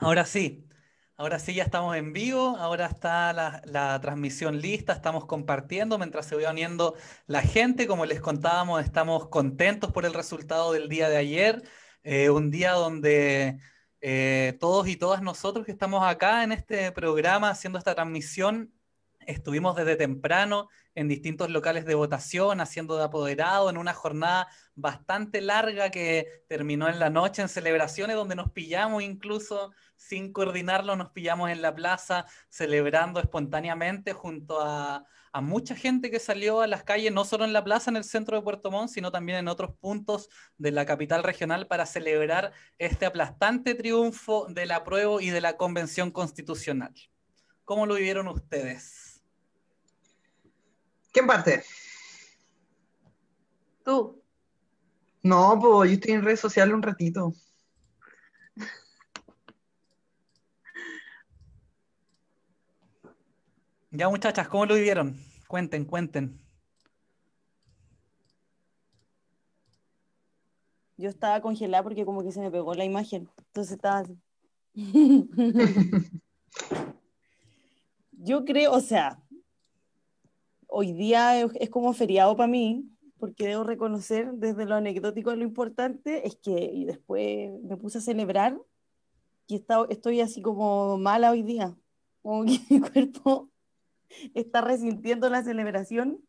Ahora sí, ahora sí ya estamos en vivo, ahora está la, transmisión lista, estamos compartiendo mientras se va uniendo la gente. Como les contábamos, estamos contentos por el resultado del día de ayer, eh, un día donde eh, todos y todas nosotros que estamos acá en este programa haciendo esta transmisión, estuvimos desde temprano en distintos locales de votación, haciendo de apoderado en una jornada bastante larga que terminó en la noche en celebraciones donde nos pillamos incluso sin coordinarlo, nos pillamos en la plaza celebrando espontáneamente junto a, mucha gente que salió a las calles, no solo en la plaza en el centro de Puerto Montt, sino también en otros puntos de la capital regional para celebrar este aplastante triunfo del apruebo y de la convención constitucional. ¿Cómo lo vivieron ustedes? ¿Quién parte? Tú. No, pues yo estoy en redes sociales un ratito. Ya muchachas, ¿cómo lo vivieron? Cuenten, cuenten. Yo estaba congelada porque como que se me pegó la imagen. Entonces estaba así. Yo creo, o sea, hoy día es, como feriado para mí, porque debo reconocer desde lo anecdótico lo importante es que y después me puse a celebrar y estoy así como mala hoy día. Como que mi cuerpo está resintiendo la celebración.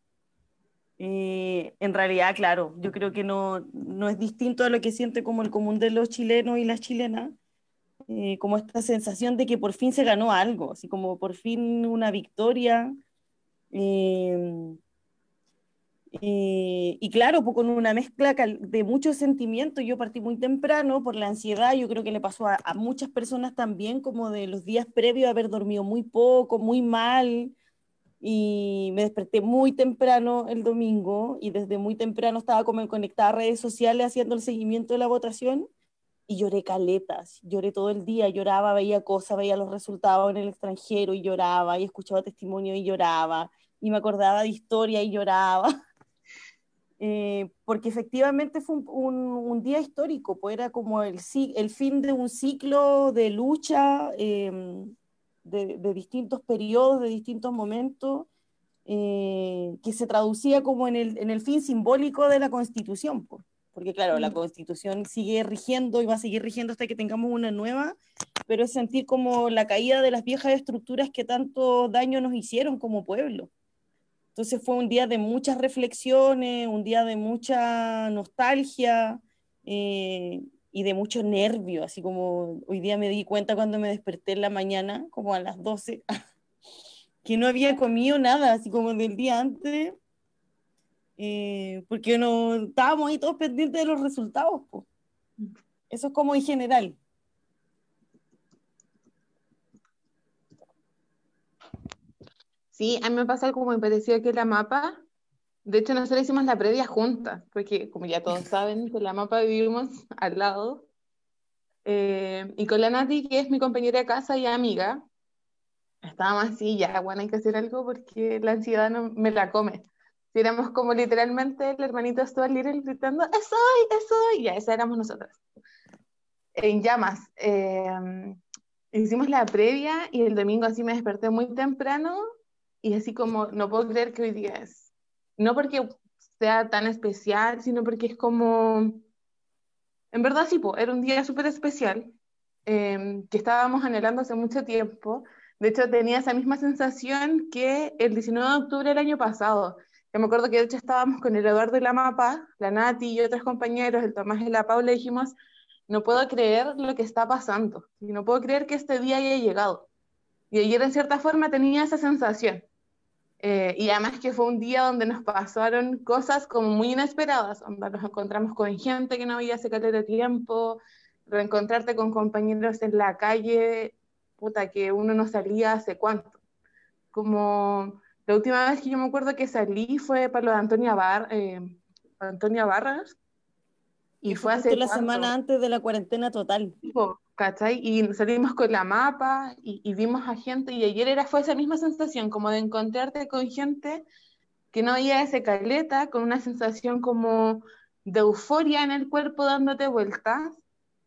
Eh, en realidad, claro, yo creo que no, no, es distinto a lo que siente como el común de los chilenos y las chilenas, eh, como esta sensación de que por fin se ganó algo, así como por fin una victoria. Eh, y claro, pues con una mezcla de muchos sentimientos, yo partí muy temprano por la ansiedad, yo creo que le pasó a, a muchas personas también, como de los días previos, haber dormido muy poco, muy mal, y me desperté muy temprano el domingo y desde muy temprano estaba como conectada a redes sociales haciendo el seguimiento de la votación. Y lloré caletas, lloré todo el día, lloraba, veía cosas, veía los resultados en el extranjero y lloraba y escuchaba testimonio y lloraba y me acordaba de historia y lloraba. Eh, porque efectivamente fue un, un, día histórico, pues era como el, el fin de un ciclo de lucha eh, de, distintos periodos, de distintos momentos, eh, que se traducía como en el, en el, fin simbólico de la Constitución, porque claro, la mm. Constitución sigue rigiendo y va a seguir rigiendo hasta que tengamos una nueva, pero es sentir como la caída de las viejas estructuras que tanto daño nos hicieron como pueblo. Entonces fue un día de muchas reflexiones, un día de mucha nostalgia, eh, y de mucho nervio, así como hoy día me di cuenta cuando me desperté en la mañana, como a las 12, que no había comido nada, así como del día antes, eh, porque no estábamos ahí todos pendientes de los resultados. Eso es como en general. Sí, a mí me pasa algo muy parecido que la mapa, de hecho, nosotros hicimos la previa junta, porque como ya todos saben, con la mapa vivimos al lado. Eh, y con la Nati, que es mi compañera de casa y amiga, estábamos así, ya, bueno, hay que hacer algo porque la ansiedad no me la come. Si éramos como literalmente el hermanito Stuart Little gritando, ¡Es hoy! ¡Es hoy! Ya, esa éramos nosotras. En llamas. Eh, hicimos la previa y el domingo así me desperté muy temprano y así como, no puedo creer que hoy día es no porque sea tan especial, sino porque es como, en verdad sí, era un día súper especial em, que estábamos anhelando hace mucho tiempo. De hecho, tenía esa misma sensación que el 19 de octubre del año pasado. Yo me acuerdo que de hecho estábamos con el Eduardo de la Mapa, la Nati y otros compañeros, el Tomás y la Paula, y dijimos, no puedo creer lo que está pasando, y no puedo creer que este día haya llegado. Y ayer en cierta forma tenía esa sensación. Eh, y además que fue un día donde nos pasaron cosas como muy inesperadas, donde nos encontramos con gente que no había hace de tiempo, reencontrarte con compañeros en la calle, puta, que uno no salía hace cuánto. Como la última vez que yo me acuerdo que salí fue para lo de Antonia, Bar, eh, Antonia Barras, y fue hace la semana antes de la cuarentena total. ¿cachai? Y salimos con la mapa y, vimos a gente y ayer era, fue esa misma sensación, como de encontrarte con gente que no había ese caleta, con una sensación como de euforia en el cuerpo dándote vueltas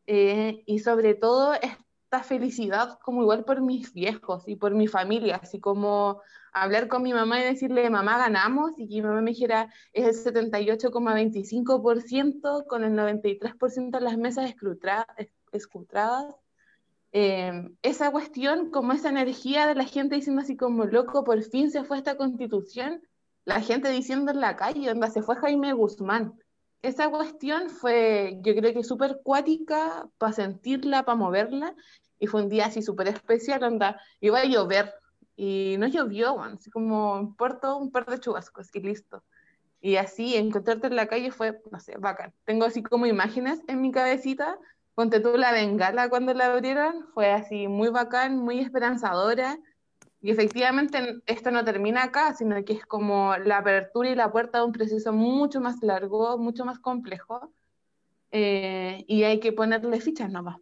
eh, y sobre todo esta felicidad como igual por mis viejos y por mi familia, así como hablar con mi mamá y decirle, mamá, ganamos, y que mi mamá me dijera, es el 78,25% con el 93% de las mesas escrutadas. Eh, esa cuestión, como esa energía de la gente diciendo así como, loco, por fin se fue esta constitución, la gente diciendo en la calle, onda, se fue Jaime Guzmán. Esa cuestión fue, yo creo que súper cuática para sentirla, para moverla, y fue un día así súper especial, onda, iba a llover, y no llovió, así como Puerto, un par de chubascos y listo. Y así encontrarte en la calle fue, no sé, bacán. Tengo así como imágenes en mi cabecita. Ponte tú la bengala cuando la abrieron, fue así muy bacán, muy esperanzadora. Y efectivamente esto no termina acá, sino que es como la apertura y la puerta de un proceso mucho más largo, mucho más complejo. Eh, y hay que ponerle fichas nomás.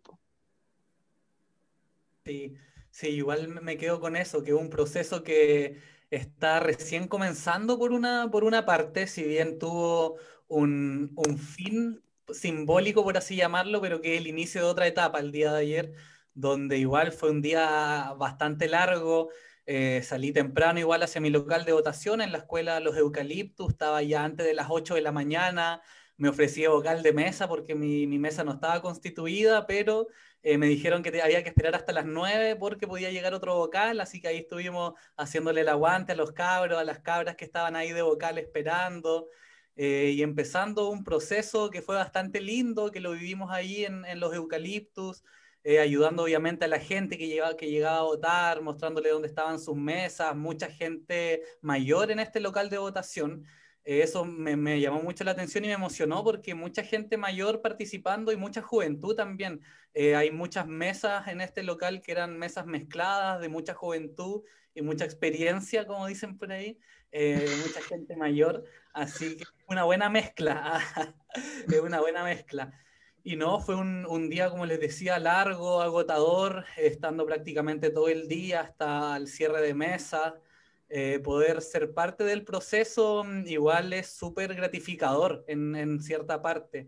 Sí, Sí, igual me quedo con eso, que es un proceso que está recién comenzando por una, por una parte, si bien tuvo un, un fin simbólico, por así llamarlo, pero que es el inicio de otra etapa el día de ayer, donde igual fue un día bastante largo. Eh, salí temprano igual hacia mi local de votación en la escuela Los Eucaliptus, estaba ya antes de las 8 de la mañana, me ofrecía vocal de mesa porque mi, mi mesa no estaba constituida, pero eh, me dijeron que había que esperar hasta las 9 porque podía llegar otro vocal, así que ahí estuvimos haciéndole el aguante a los cabros, a las cabras que estaban ahí de vocal esperando. Eh, y empezando un proceso que fue bastante lindo, que lo vivimos ahí en, en los eucaliptus, eh, ayudando obviamente a la gente que llegaba, que llegaba a votar, mostrándole dónde estaban sus mesas, mucha gente mayor en este local de votación. Eso me, llamó mucho la atención y me emocionó porque mucha gente mayor participando y mucha juventud también. Eh, hay muchas mesas en este local que eran mesas mezcladas de mucha juventud y mucha experiencia, como dicen por ahí, eh, mucha gente mayor. Así que una buena mezcla, es una buena mezcla. Y no, fue un, un, día, como les decía, largo, agotador, estando prácticamente todo el día hasta el cierre de mesa. Eh, poder ser parte del proceso mm, igual es súper gratificador en, en, cierta parte.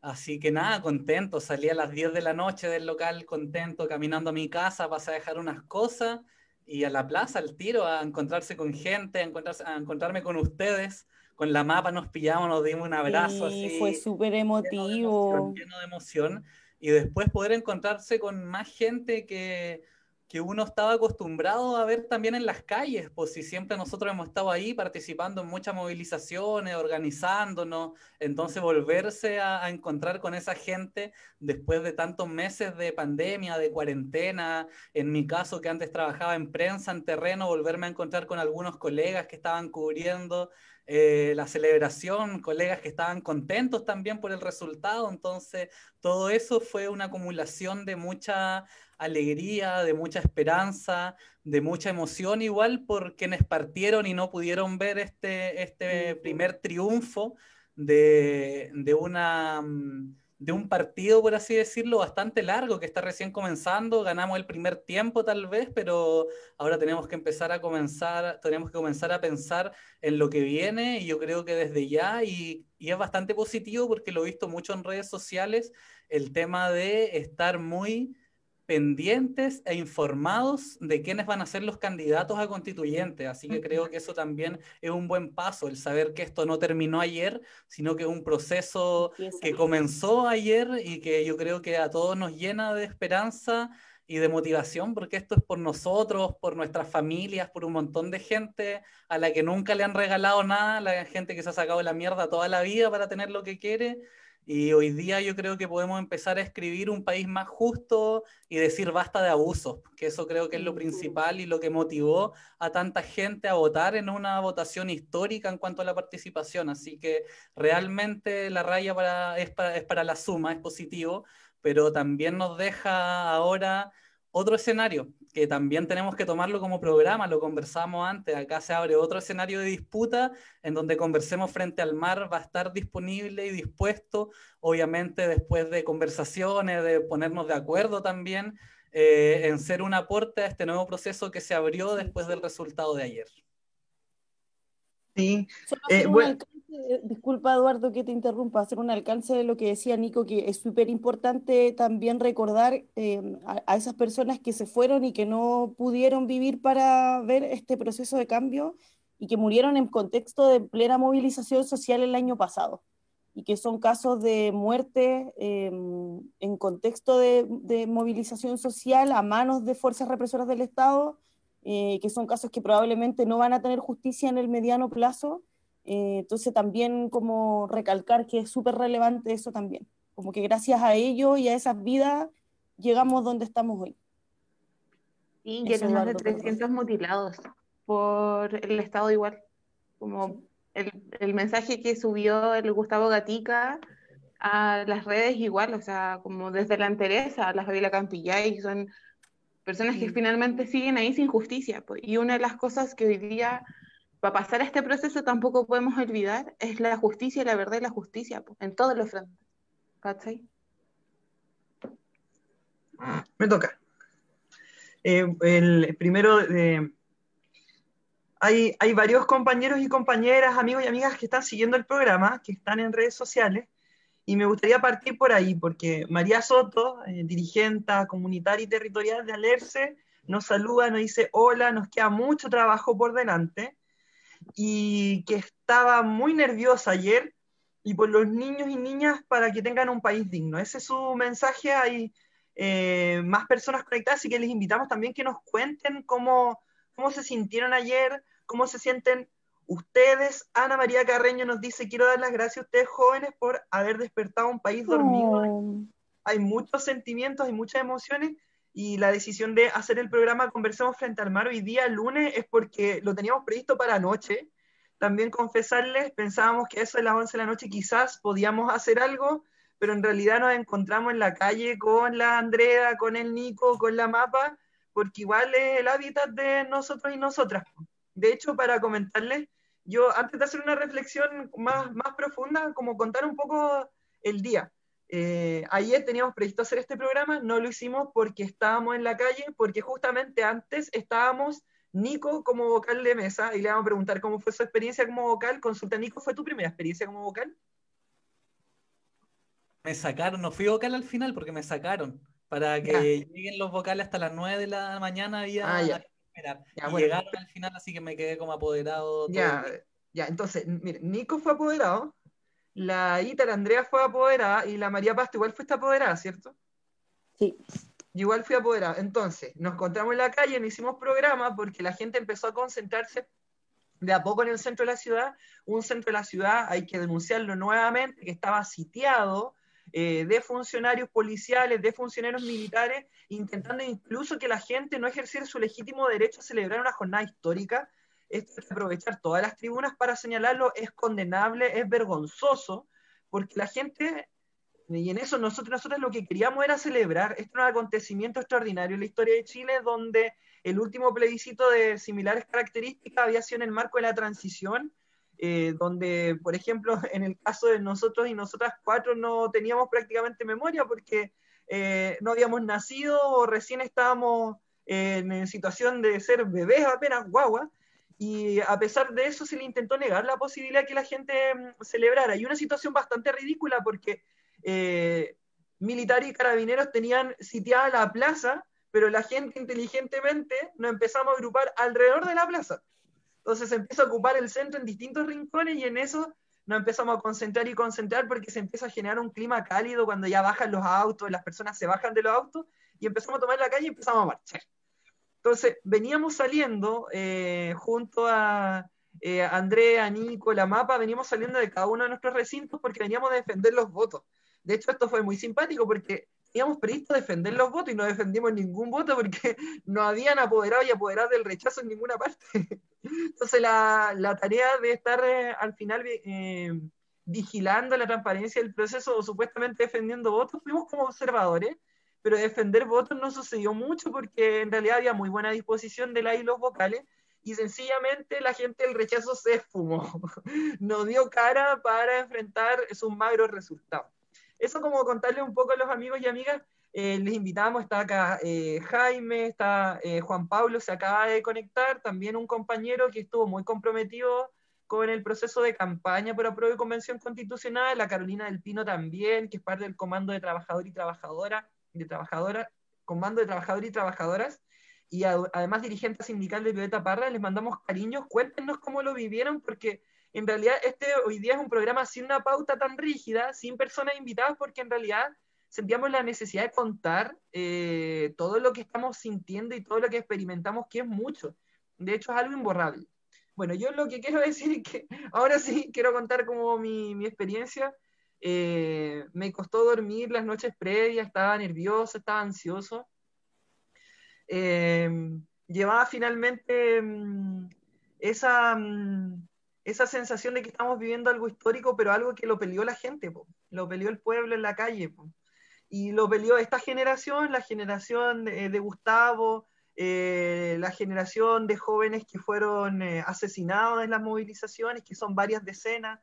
Así que nada, contento. Salí a las 10 de la noche del local, contento, caminando a mi casa, pasé a dejar unas cosas y a la plaza, al tiro, a encontrarse con gente, a, encontrarse, a encontrarme con ustedes. Con la mapa nos pillamos, nos dimos un abrazo. Sí, fue súper emotivo. lleno de emoción. Y después poder encontrarse con más gente que que uno estaba acostumbrado a ver también en las calles, pues si siempre nosotros hemos estado ahí participando en muchas movilizaciones, organizándonos, entonces volverse a, encontrar con esa gente después de tantos meses de pandemia, de cuarentena, en mi caso que antes trabajaba en prensa, en terreno, volverme a encontrar con algunos colegas que estaban cubriendo eh, la celebración, colegas que estaban contentos también por el resultado, entonces todo eso fue una acumulación de mucha alegría, de mucha esperanza, de mucha emoción igual por quienes partieron y no pudieron ver este, este primer triunfo de, de, una, mm, de un partido, por así decirlo, bastante largo, que está recién comenzando. Ganamos el primer tiempo tal vez, pero ahora tenemos que empezar a comenzar, tenemos que comenzar a pensar en lo que viene y yo creo que desde ya, y, y es bastante positivo porque lo he visto mucho en redes sociales, el tema de estar muy pendientes e informados de quiénes van a ser los candidatos a constituyentes. Así que creo que eso también es un buen paso, el saber que esto no terminó ayer, sino que es un proceso que comenzó ayer y que yo creo que a todos nos llena de esperanza y de motivación, porque esto es por nosotros, por nuestras familias, por un montón de gente a la que nunca le han regalado nada, la gente que se ha sacado la mierda toda la vida para tener lo que quiere y hoy día yo creo que podemos empezar a escribir un país más justo y decir basta de abusos, que eso creo que es lo principal y lo que motivó a tanta gente a votar en una votación histórica en cuanto a la participación. Así que realmente la raya para, es, para, es para la suma, es positivo, pero también nos deja ahora otro escenario que también tenemos que tomarlo como programa, lo conversamos antes, acá se abre otro escenario de disputa en donde conversemos frente al mar, va a estar disponible y dispuesto, obviamente después de conversaciones, de ponernos de acuerdo también, eh, en ser un aporte a este nuevo proceso que se abrió después del resultado de ayer. Sí. Eh, alcance disculpa, Eduardo, que te interrumpa, hacer un alcance de lo que decía Nico, que es súper importante también recordar eh, a, a esas personas que se fueron y que no pudieron vivir para ver este proceso de cambio y que murieron en contexto de plena movilización social el año pasado y que son casos de muerte eh, en contexto de, de, movilización social a manos de fuerzas represoras del Estado, eh, que son casos que probablemente no van a tener justicia en el mediano plazo. Eh, entonces también como recalcar que es súper relevante eso también, como que gracias a ello y a esas vidas llegamos donde estamos hoy. Sí, que más de 300 mutilados por el Estado igual, como el, el, mensaje que subió el Gustavo Gatica a las redes igual, o sea, como desde la entereza, a la Fabiola Campillay, son personas que finalmente siguen ahí sin justicia. Pues. Y una de las cosas que hoy día, para pasar a este proceso, tampoco podemos olvidar, es la justicia, la verdad y la justicia, pues, en todos los frentes. ¿Cachai? Me toca. Eh, el primero, eh, hay, hay, varios compañeros y compañeras, amigos y amigas que están siguiendo el programa, que están en redes sociales, y me gustaría partir por ahí, porque María Soto, eh, dirigente comunitaria y territorial de Alerce, nos saluda, nos dice hola, nos queda mucho trabajo por delante, y que estaba muy nerviosa ayer, y por los niños y niñas para que tengan un país digno. Ese es su mensaje, hay eh, más personas conectadas, así que les invitamos también que nos cuenten cómo, cómo se sintieron ayer, cómo se sienten ustedes. Ana María Carreño nos dice, quiero dar las gracias a ustedes jóvenes por haber despertado un país dormido. Oh. Hay muchos sentimientos, hay muchas emociones y la decisión de hacer el programa Conversemos frente al mar hoy día, lunes, es porque lo teníamos previsto para anoche. También confesarles, pensábamos que eso de las 11 de la noche quizás podíamos hacer algo, pero en realidad nos encontramos en la calle con la Andrea, con el Nico, con la Mapa, porque igual es el hábitat de nosotros y nosotras. De hecho, para comentarles, yo antes de hacer una reflexión más, más profunda, como contar un poco el día. Eh, ayer teníamos previsto hacer este programa, no lo hicimos porque estábamos en la calle, porque justamente antes estábamos Nico como vocal de mesa y le vamos a preguntar cómo fue su experiencia como vocal. Consulta, Nico, ¿fue tu primera experiencia como vocal? Me sacaron, no fui vocal al final porque me sacaron. Para que lleguen los vocales hasta las 9 de la mañana había ah, Ya, y bueno. llegaron al final, así que me quedé como apoderado. todo Ya, ya, entonces, mire, Nico fue apoderado, la Ita, la Andrea fue apoderada y la María Pasto igual fuiste apoderada, ¿cierto? Sí. Igual fui apoderada. Entonces, nos encontramos en la calle, no hicimos programa porque la gente empezó a concentrarse de a poco en el centro de la ciudad. Un centro de la ciudad, hay que denunciarlo nuevamente, que estaba sitiado eh, de funcionarios policiales, de funcionarios militares, intentando incluso que la gente no ejerciera su legítimo derecho a celebrar una jornada histórica. Esto es aprovechar todas las tribunas para señalarlo, es condenable, es vergonzoso, porque la gente, y en eso nosotros, nosotros lo que queríamos era celebrar, este era un acontecimiento extraordinario en la historia de Chile, donde el último plebiscito de similares características había sido en el marco de la transición, eh, donde, por ejemplo, en el caso de nosotros y nosotras cuatro no teníamos prácticamente memoria porque eh, no habíamos nacido o recién estábamos en situación de ser bebés apenas guagua, y a pesar de eso se le intentó negar la posibilidad que la gente mm, celebrara. Y una situación bastante ridícula porque eh, militares y carabineros tenían sitiada la plaza, pero la gente inteligentemente nos empezamos a agrupar alrededor de la plaza. Entonces se empieza a ocupar el centro en distintos rincones y en eso nos empezamos a concentrar y concentrar porque se empieza a generar un clima cálido cuando ya bajan los autos, las personas se bajan de los autos y empezamos a tomar la calle y empezamos a marchar. Entonces veníamos saliendo eh, junto a eh, Andrea, Nico, la mapa, veníamos saliendo de cada uno de nuestros recintos porque veníamos a defender los votos. De hecho, esto fue muy simpático porque teníamos previsto defender los votos y no defendimos ningún voto porque no habían apoderado y apoderado del rechazo en ninguna parte. Entonces, la, la tarea de estar eh, al final eh, vigilando la transparencia del proceso o supuestamente defendiendo votos, fuimos como observadores, pero defender votos no sucedió mucho porque en realidad había muy buena disposición de la y los vocales y sencillamente la gente del rechazo se esfumó, no dio cara para enfrentar sus magros resultados eso como contarle un poco a los amigos y amigas, eh, les invitamos, está acá eh, Jaime, está eh, Juan Pablo, se acaba de conectar, también un compañero que estuvo muy comprometido con el proceso de campaña por apruebo de convención constitucional, la Carolina del Pino también, que es parte del comando de trabajador y trabajadora, de trabajadora, comando de trabajador y trabajadoras, y además dirigente sindical de Violeta Parra, les mandamos cariños, cuéntenos cómo lo vivieron, porque en realidad este hoy día es un programa sin una pauta tan rígida, sin personas invitadas, porque en realidad sentíamos la necesidad de contar eh, todo lo que estamos sintiendo y todo lo que experimentamos, que es mucho. De hecho, es algo imborrable. Bueno, yo lo que quiero decir es que ahora sí quiero contar como mi, mi experiencia. Eh, me costó dormir las noches previas, estaba nervioso, estaba ansioso. Eh, llevaba finalmente mm, esa, mm, esa sensación de que estamos viviendo algo histórico, pero algo que lo peleó la gente, lo peleó el pueblo en la calle. Y lo peleó esta generación, la generación de Gustavo, eh, la generación de jóvenes que fueron eh, asesinados en las movilizaciones, que son varias decenas,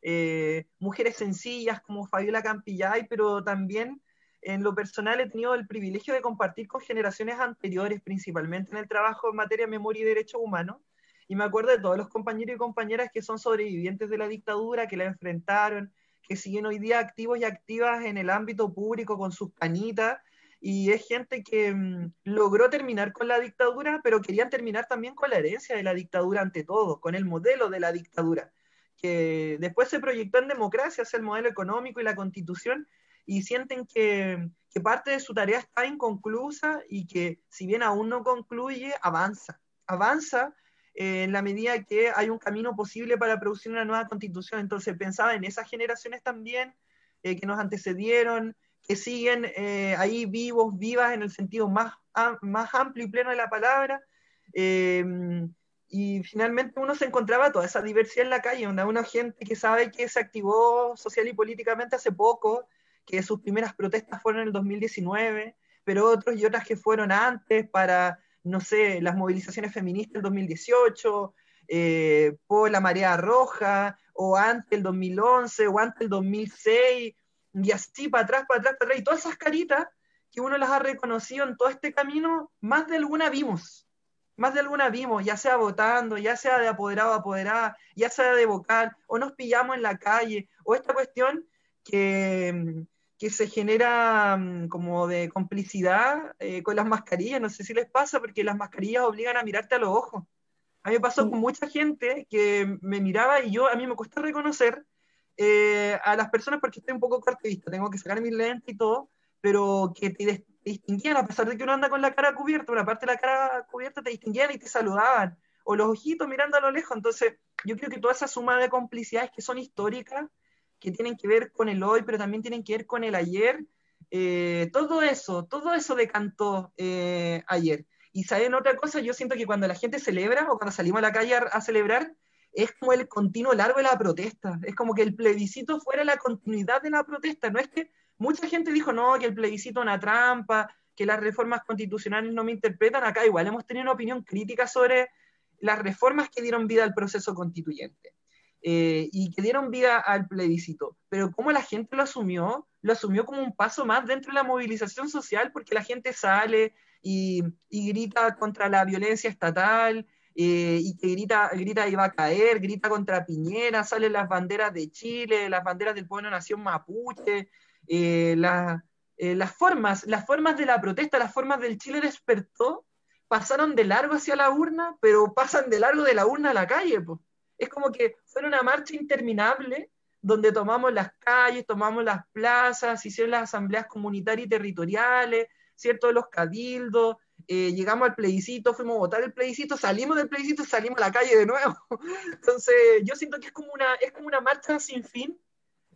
eh, mujeres sencillas como Fabiola Campillay, pero también en lo personal he tenido el privilegio de compartir con generaciones anteriores, principalmente en el trabajo en materia de memoria y derechos humanos, y me acuerdo de todos los compañeros y compañeras que son sobrevivientes de la dictadura, que la enfrentaron, que siguen hoy día activos y activas en el ámbito público con sus canitas y es gente que mm, logró terminar con la dictadura, pero querían terminar también con la herencia de la dictadura ante todo, con el modelo de la dictadura, que después se proyectó en democracia hacia el modelo económico y la constitución, y sienten que, que parte de su tarea está inconclusa y que si bien aún no concluye, avanza, avanza eh, en la medida que hay un camino posible para producir una nueva constitución. Entonces pensaba en esas generaciones también eh, que nos antecedieron, que siguen eh, ahí vivos, vivas en el sentido más, más amplio y pleno de la palabra. Em, y finalmente uno se encontraba toda esa diversidad en la calle, donde una gente que sabe que se activó social y políticamente hace poco, que sus primeras protestas fueron en el 2019, pero otros y otras que fueron antes para, no sé, las movilizaciones feministas del 2018, eh, por la marea roja, o antes el 2011, o antes el 2006, y así para atrás, para atrás, para atrás, y todas esas caritas que uno las ha reconocido en todo este camino, más de alguna vimos, más de alguna vimos, ya sea votando, ya sea de apoderado a apoderada, ya sea de vocal, o nos pillamos en la calle, o esta cuestión que, que se genera mm, como de complicidad eh, con las mascarillas, no sé si les pasa, porque las mascarillas obligan a mirarte a los ojos. A mí me pasó con mucha gente que me miraba y yo, a mí me cuesta reconocer eh, a las personas porque estoy un poco vista, tengo que sacar mis lentes y todo, pero que te distinguían, a pesar de que uno anda con la cara cubierta, una parte de la cara cubierta te distinguían y te saludaban, o los ojitos mirando a lo lejos. Entonces, yo creo que toda esa suma de complicidades que son históricas, que tienen que ver con el hoy, pero también tienen que ver con el ayer, eh, todo eso, todo eso decantó eh, ayer. Y saben otra cosa, yo siento que cuando la gente celebra o cuando salimos a la calle a celebrar, es como el continuo largo de la protesta, es como que el plebiscito fuera la continuidad de la protesta, no es que mucha gente dijo, no, que el plebiscito es una trampa, que las reformas constitucionales no me interpretan, acá igual hemos tenido una opinión crítica sobre las reformas que dieron vida al proceso constituyente eh, y que dieron vida al plebiscito, pero cómo la gente lo asumió, lo asumió como un paso más dentro de la movilización social, porque la gente sale y, grita contra la violencia estatal, eh, y que grita, grita iba a caer, grita contra Piñera, salen las banderas de Chile, las banderas del pueblo nación mapuche, eh, las formas, las formas de la protesta, las formas del Chile despertó, pasaron de largo hacia la urna, pero pasan de largo de la urna a la calle. Es como que fue una marcha interminable donde tomamos las calles, tomamos las plazas, hicieron las asambleas comunitarias y territoriales, ¿cierto? Los cabildos, eh, llegamos al plebiscito, fuimos a votar el plebiscito, salimos del plebiscito y salimos a la calle de nuevo. Entonces, yo siento que es como una, es como una marcha sin fin,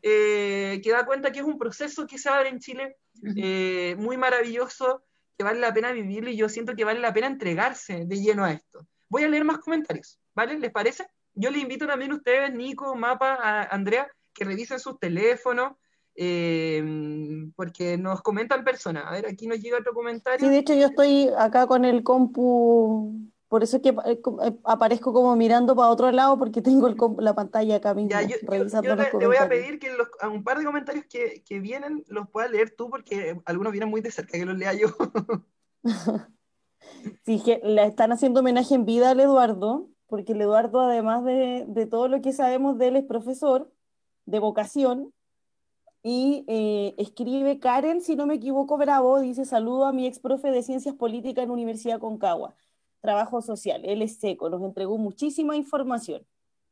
eh, que da cuenta que es un proceso que se abre en Chile eh, muy maravilloso, que vale la pena vivirlo y yo siento que vale la pena entregarse de lleno a esto. Voy a leer más comentarios, ¿vale? ¿Les parece? Yo les invito también a ustedes, Nico, Mapa, a Andrea, que revisen sus teléfonos, eh, porque nos comentan personas. A ver, aquí nos llega otro comentario. Sí, de hecho yo estoy acá con el compu, por eso es que eh, eh, aparezco como mirando para otro lado, porque tengo la pantalla acá mismo, yo, revisando le, voy a pedir que a un par de comentarios que, que vienen los puedas leer tú, porque algunos vienen muy de cerca, que los lea yo. sí, que le están haciendo homenaje en vida al Eduardo, porque el Eduardo, además de, de todo lo que sabemos de él, es profesor de vocación y eh, escribe Karen, si no me equivoco, Bravo, dice saludo a mi ex profe de Ciencias Políticas en Universidad Concagua, trabajo social, él es seco, nos entregó muchísima información.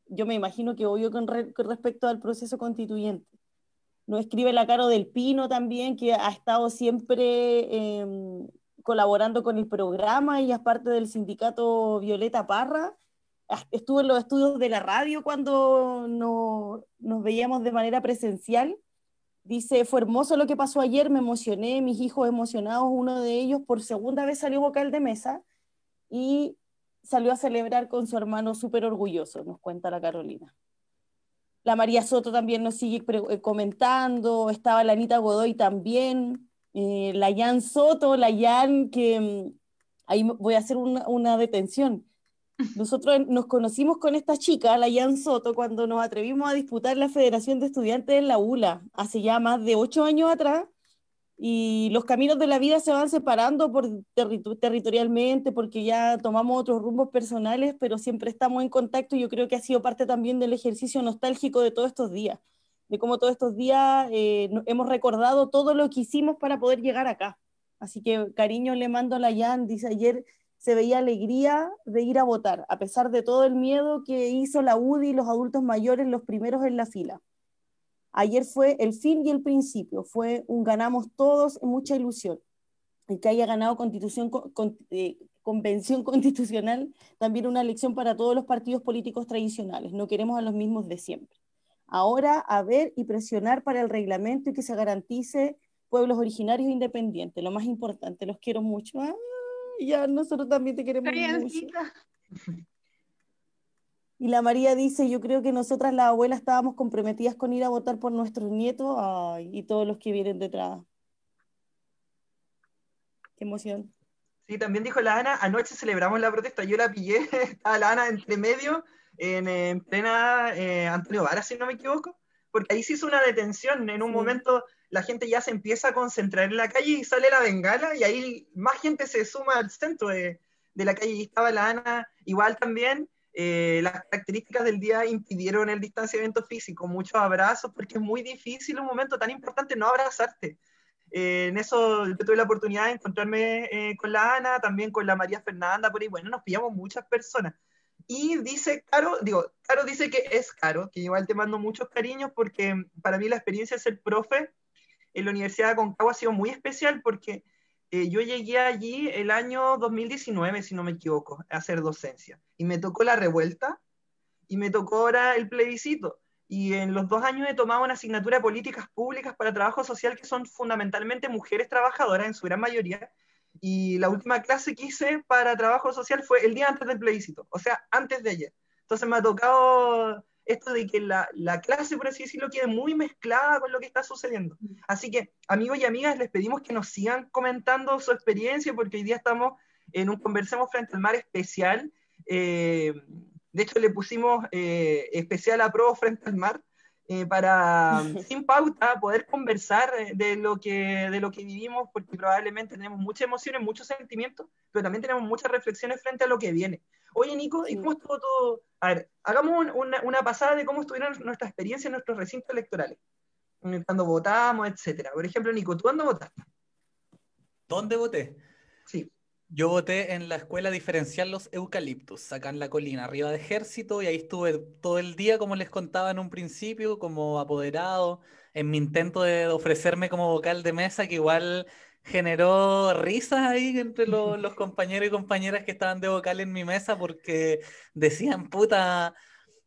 Yo me imagino que obvio con, con respecto al proceso constituyente. Nos escribe la Caro del Pino también, que ha estado siempre eh, colaborando con el programa y es parte del sindicato Violeta Parra. Estuvo en los estudios de la radio cuando no, nos veíamos de manera presencial Dice, fue hermoso lo que pasó ayer, me emocioné, mis hijos emocionados, uno de ellos por segunda vez salió vocal de mesa y salió a celebrar con su hermano súper orgulloso, nos cuenta la Carolina. La María Soto también nos sigue eh, comentando, estaba la Anita Godoy también, eh, la Jan Soto, la Jan que mm, ahí voy a hacer una detención. Nosotros nos conocimos con esta chica, la Jan Soto, cuando nos atrevimos a disputar la Federación de Estudiantes en la ULA, hace ya más de ocho años atrás, y los caminos de la vida se van separando por territorialmente, porque ya tomamos otros rumbos personales, pero siempre estamos en contacto y yo creo que ha sido parte también del ejercicio nostálgico de todos estos días, de cómo todos estos días eh, hemos recordado todo lo que hicimos para poder llegar acá. Así que cariño le mando a la Jan, dice ayer se veía alegría de ir a votar, a pesar de todo el miedo que hizo la UDI y los adultos mayores los primeros en la fila. Ayer fue el fin y el principio, fue un ganamos todos, mucha ilusión. El que haya ganado constitución, eh, convención constitucional, también una elección para todos los partidos políticos tradicionales. No queremos a los mismos de siempre. Ahora, a ver y presionar para el reglamento y que se garantice pueblos originarios e independientes. Lo más importante, los quiero mucho. Ah, ya nosotros también te queremos mucho. Y la María dice, yo creo que nosotras las abuelas estábamos comprometidas con ir a votar por nuestros nietos y todos los que vienen detrás. Qué emoción. Sí, también dijo la Ana, anoche celebramos la protesta, yo la pillé, estaba la Ana entre medio, en, plena eh, Antonio Vara, si no me equivoco, porque ahí se hizo una detención, en un momento la gente ya se empieza a concentrar en la calle y sale la bengala y ahí más gente se suma al centro de, la calle y estaba la Ana, igual también. Eh, las características del día impidieron el distanciamiento físico, muchos abrazos, porque es muy difícil un momento tan importante no abrazarte. Eh, en eso tuve la oportunidad de encontrarme eh, con la Ana, también con la María Fernanda, por ahí, bueno, nos pillamos muchas personas. Y dice Caro, digo, Caro dice que es Caro, que igual te mando muchos cariños porque para mí la experiencia de ser profe en la Universidad de Concagua ha sido muy especial porque eh, yo llegué allí el año 2019, si no me equivoco, a hacer docencia. Y me tocó la revuelta y me tocó ahora el plebiscito. Y en los dos años he tomado una asignatura de políticas públicas para trabajo social que son fundamentalmente mujeres trabajadoras en su gran mayoría. Y la última clase que hice para trabajo social fue el día antes del plebiscito, o sea, antes de ayer. Entonces me ha tocado esto de que la, la, clase, por así decirlo, quede muy mezclada con lo que está sucediendo. Así que, amigos y amigas, les pedimos que nos sigan comentando su experiencia, porque hoy día estamos en un Conversemos frente al mar especial. Eh, de hecho, le pusimos eh, especial a Pro frente al mar, eh, para, sin pauta, poder conversar de lo, que, de lo que vivimos, porque probablemente tenemos muchas emociones, muchos sentimientos, pero también tenemos muchas reflexiones frente a lo que viene. Oye, Nico, ¿y cómo estuvo todo? A ver, hagamos una, pasada de cómo estuvieron nuestras experiencias en nuestros recintos electorales, mm, cuando votamos, etcétera. Por ejemplo, Nico, ¿tú dónde votaste? ¿Dónde voté? Sí. Yo voté en la escuela diferencial Los Eucaliptus, acá en la colina, arriba de Ejército, y ahí estuve todo el día, como les contaba en un principio, como apoderado, en mi intento de ofrecerme como vocal de mesa, que igual generó risas ahí entre los, compañeros y compañeras que estaban de vocal en mi mesa porque decían, puta,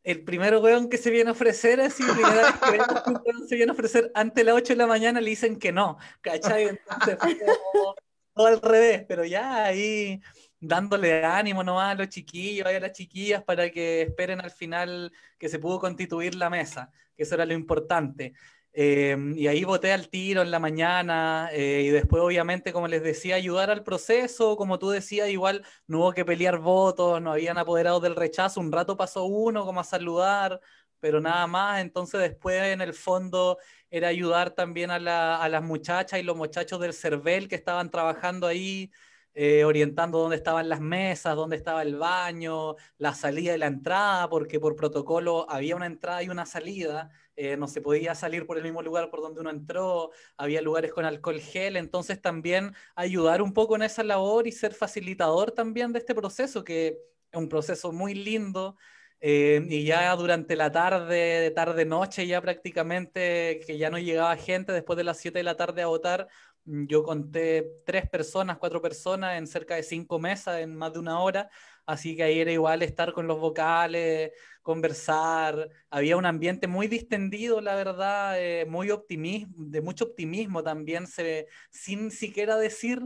el primero weón que se viene a ofrecer, así, primera vez que se viene a ofrecer antes de las 8 de la mañana, le dicen que no, ¿cachai? Entonces todo al revés, pero ya ahí dándole ánimo nomás a los chiquillos y a las chiquillas para que esperen al final que se pudo constituir la mesa, que eso era lo importante. Em, y ahí voté al tiro en la mañana eh, y después obviamente, como les decía, ayudar al proceso, como tú decías, igual no hubo que pelear votos, no habían apoderado del rechazo, un rato pasó uno como a saludar, pero nada más, entonces después en el fondo era ayudar también a, las muchachas y los muchachos del CERVEL que estaban trabajando ahí eh, orientando dónde estaban las mesas, dónde estaba el baño, la salida y la entrada, porque por protocolo había una entrada y una salida, eh, no se podía salir por el mismo lugar por donde uno entró, había lugares con alcohol gel, entonces también ayudar un poco en esa labor y ser facilitador también de este proceso, que es un proceso muy lindo. Eh, y ya durante la tarde, tarde, noche, ya prácticamente que ya no llegaba gente después de las 7 de la tarde a votar, yo conté tres personas, cuatro personas en cerca de cinco mesas en más de una hora, así que ahí era igual estar con los vocales, conversar. Había un ambiente muy distendido, la verdad, eh, muy optimismo, de mucho optimismo también, se, sin siquiera decir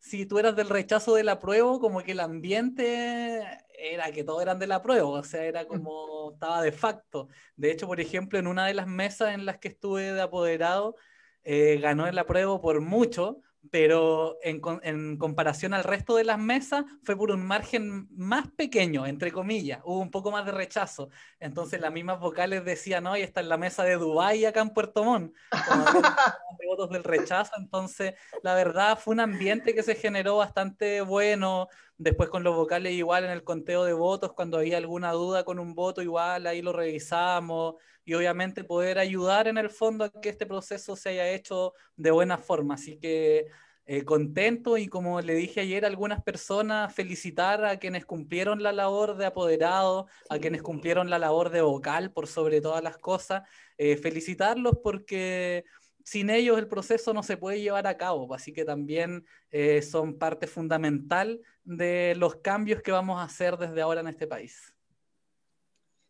si tú eras del rechazo del apruebo, como que el ambiente era que todos eran del apruebo, o sea, era como estaba de facto. De hecho, por ejemplo, en una de las mesas en las que estuve de apoderado, eh, ganó el apruebo por mucho, pero en, en, comparación al resto de las mesas fue por un margen más pequeño, entre comillas, hubo un poco más de rechazo. Entonces las mismas vocales decían, no, y está en la mesa de Dubái acá en Puerto Montt, de votos del rechazo. Entonces, la verdad fue un ambiente que se generó bastante bueno. Después con los vocales igual en el conteo de votos, cuando había alguna duda con un voto, igual ahí lo revisamos. Y obviamente poder ayudar en el fondo a que este proceso se haya hecho de buena forma. Así que eh, contento y como le dije ayer a algunas personas, felicitar a quienes cumplieron la labor de apoderado, a quienes cumplieron la labor de vocal por sobre todas las cosas, eh, felicitarlos porque sin ellos el proceso no se puede llevar a cabo, así que también eh, son parte fundamental de los cambios que vamos a hacer desde ahora en este país.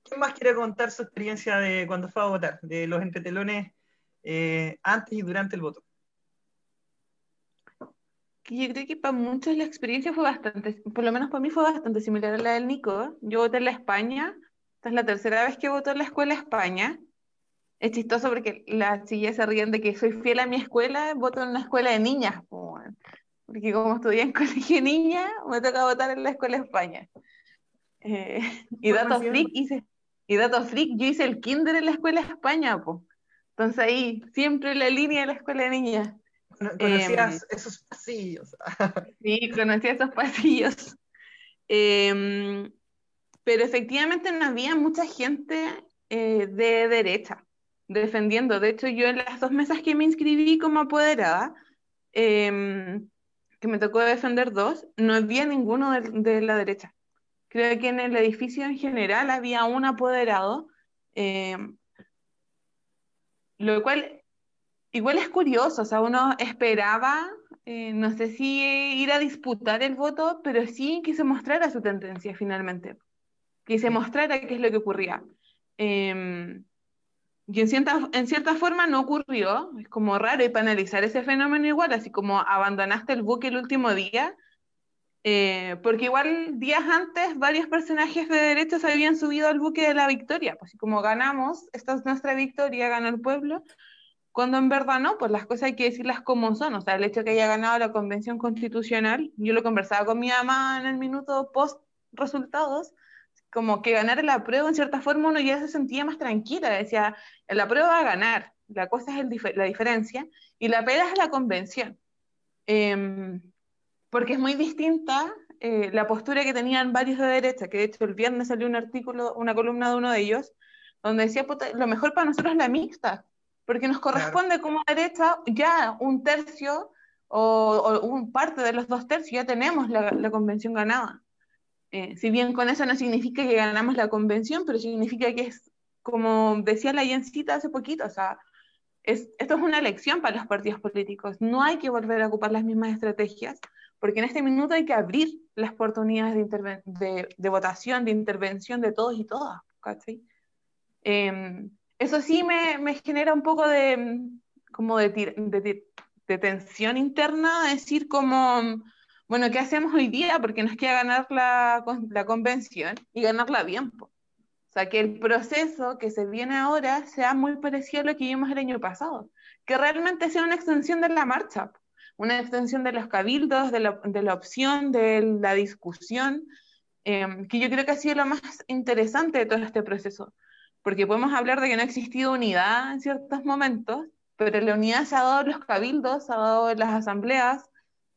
¿Quién más quiere contar su experiencia de cuando fue a votar, de los entretelones eh, antes y durante el voto? Yo creo que para muchos la experiencia fue bastante, por lo menos para mí fue bastante similar a la del Nico. Yo voté en la España, esta es la tercera vez que voto en la escuela España. Es chistoso porque las chillas se ríen de que soy fiel a mi escuela, voto en una escuela de niñas. Porque como estudié en colegio de niñas, me toca votar en la escuela España. Eh, y datos freak hice, y dato freak, yo hice el kinder en la escuela de España, pues. Entonces ahí, siempre la línea de la escuela de niñas. Conocías em, esos pasillos. sí, conocía esos pasillos. Em, pero efectivamente no había mucha gente eh, de derecha defendiendo. De hecho, yo en las dos mesas que me inscribí como apoderada, em, que me tocó defender dos, no había ninguno de la derecha. Creo que en el edificio en general había un apoderado, eh, lo cual igual es curioso, o sea, uno esperaba, eh, no sé si ir a disputar el voto, pero sí que se mostrara su tendencia finalmente, que se mostrara qué es lo que ocurría. Em, y en cierta, en cierta forma no ocurrió, es como raro, y para analizar ese fenómeno igual, así como abandonaste el buque el último día, eh, porque igual días antes varios personajes de derecha se habían subido al buque de la victoria, pues como ganamos, esta es nuestra victoria, ganó el pueblo, cuando en verdad no, pues las cosas hay que decirlas como son, o sea, el hecho de que haya ganado la convención constitucional, yo lo conversaba con mi mamá en el minuto post resultados, como que ganar la prueba en cierta forma uno ya se sentía más tranquila, decía, la prueba va a ganar, la cosa es el la diferencia, y la pega es la convención. Eh, porque es muy distinta eh, la postura que tenían varios de derecha, que de hecho el viernes salió un artículo, una columna de uno de ellos, donde decía, lo mejor para nosotros es la mixta, porque nos corresponde como derecha ya un tercio o, un parte de los dos tercios, ya tenemos la, convención ganada. Eh, si bien con eso no significa que ganamos la convención, pero significa que es, como decía la Yencita hace poquito, o sea, es, esto es una lección para los partidos políticos. No hay que volver a ocupar las mismas estrategias, porque en este minuto hay que abrir las oportunidades de, de, votación, de intervención de todos y todas. Em, eso sí me, me, genera un poco de, como de, de, tensión interna, decir como, bueno, ¿qué hacemos hoy día? Porque nos queda ganar la, la convención y ganarla bien. O sea, que el proceso que se viene ahora sea muy parecido a lo que vimos el año pasado, que realmente sea una extensión de la marcha una extensión de los cabildos, de la, opción, de la discusión, em, que yo creo que ha sido lo más interesante de todo este proceso, porque podemos hablar de que no ha existido unidad en ciertos momentos, pero la unidad se ha dado en los cabildos, se ha dado en las asambleas,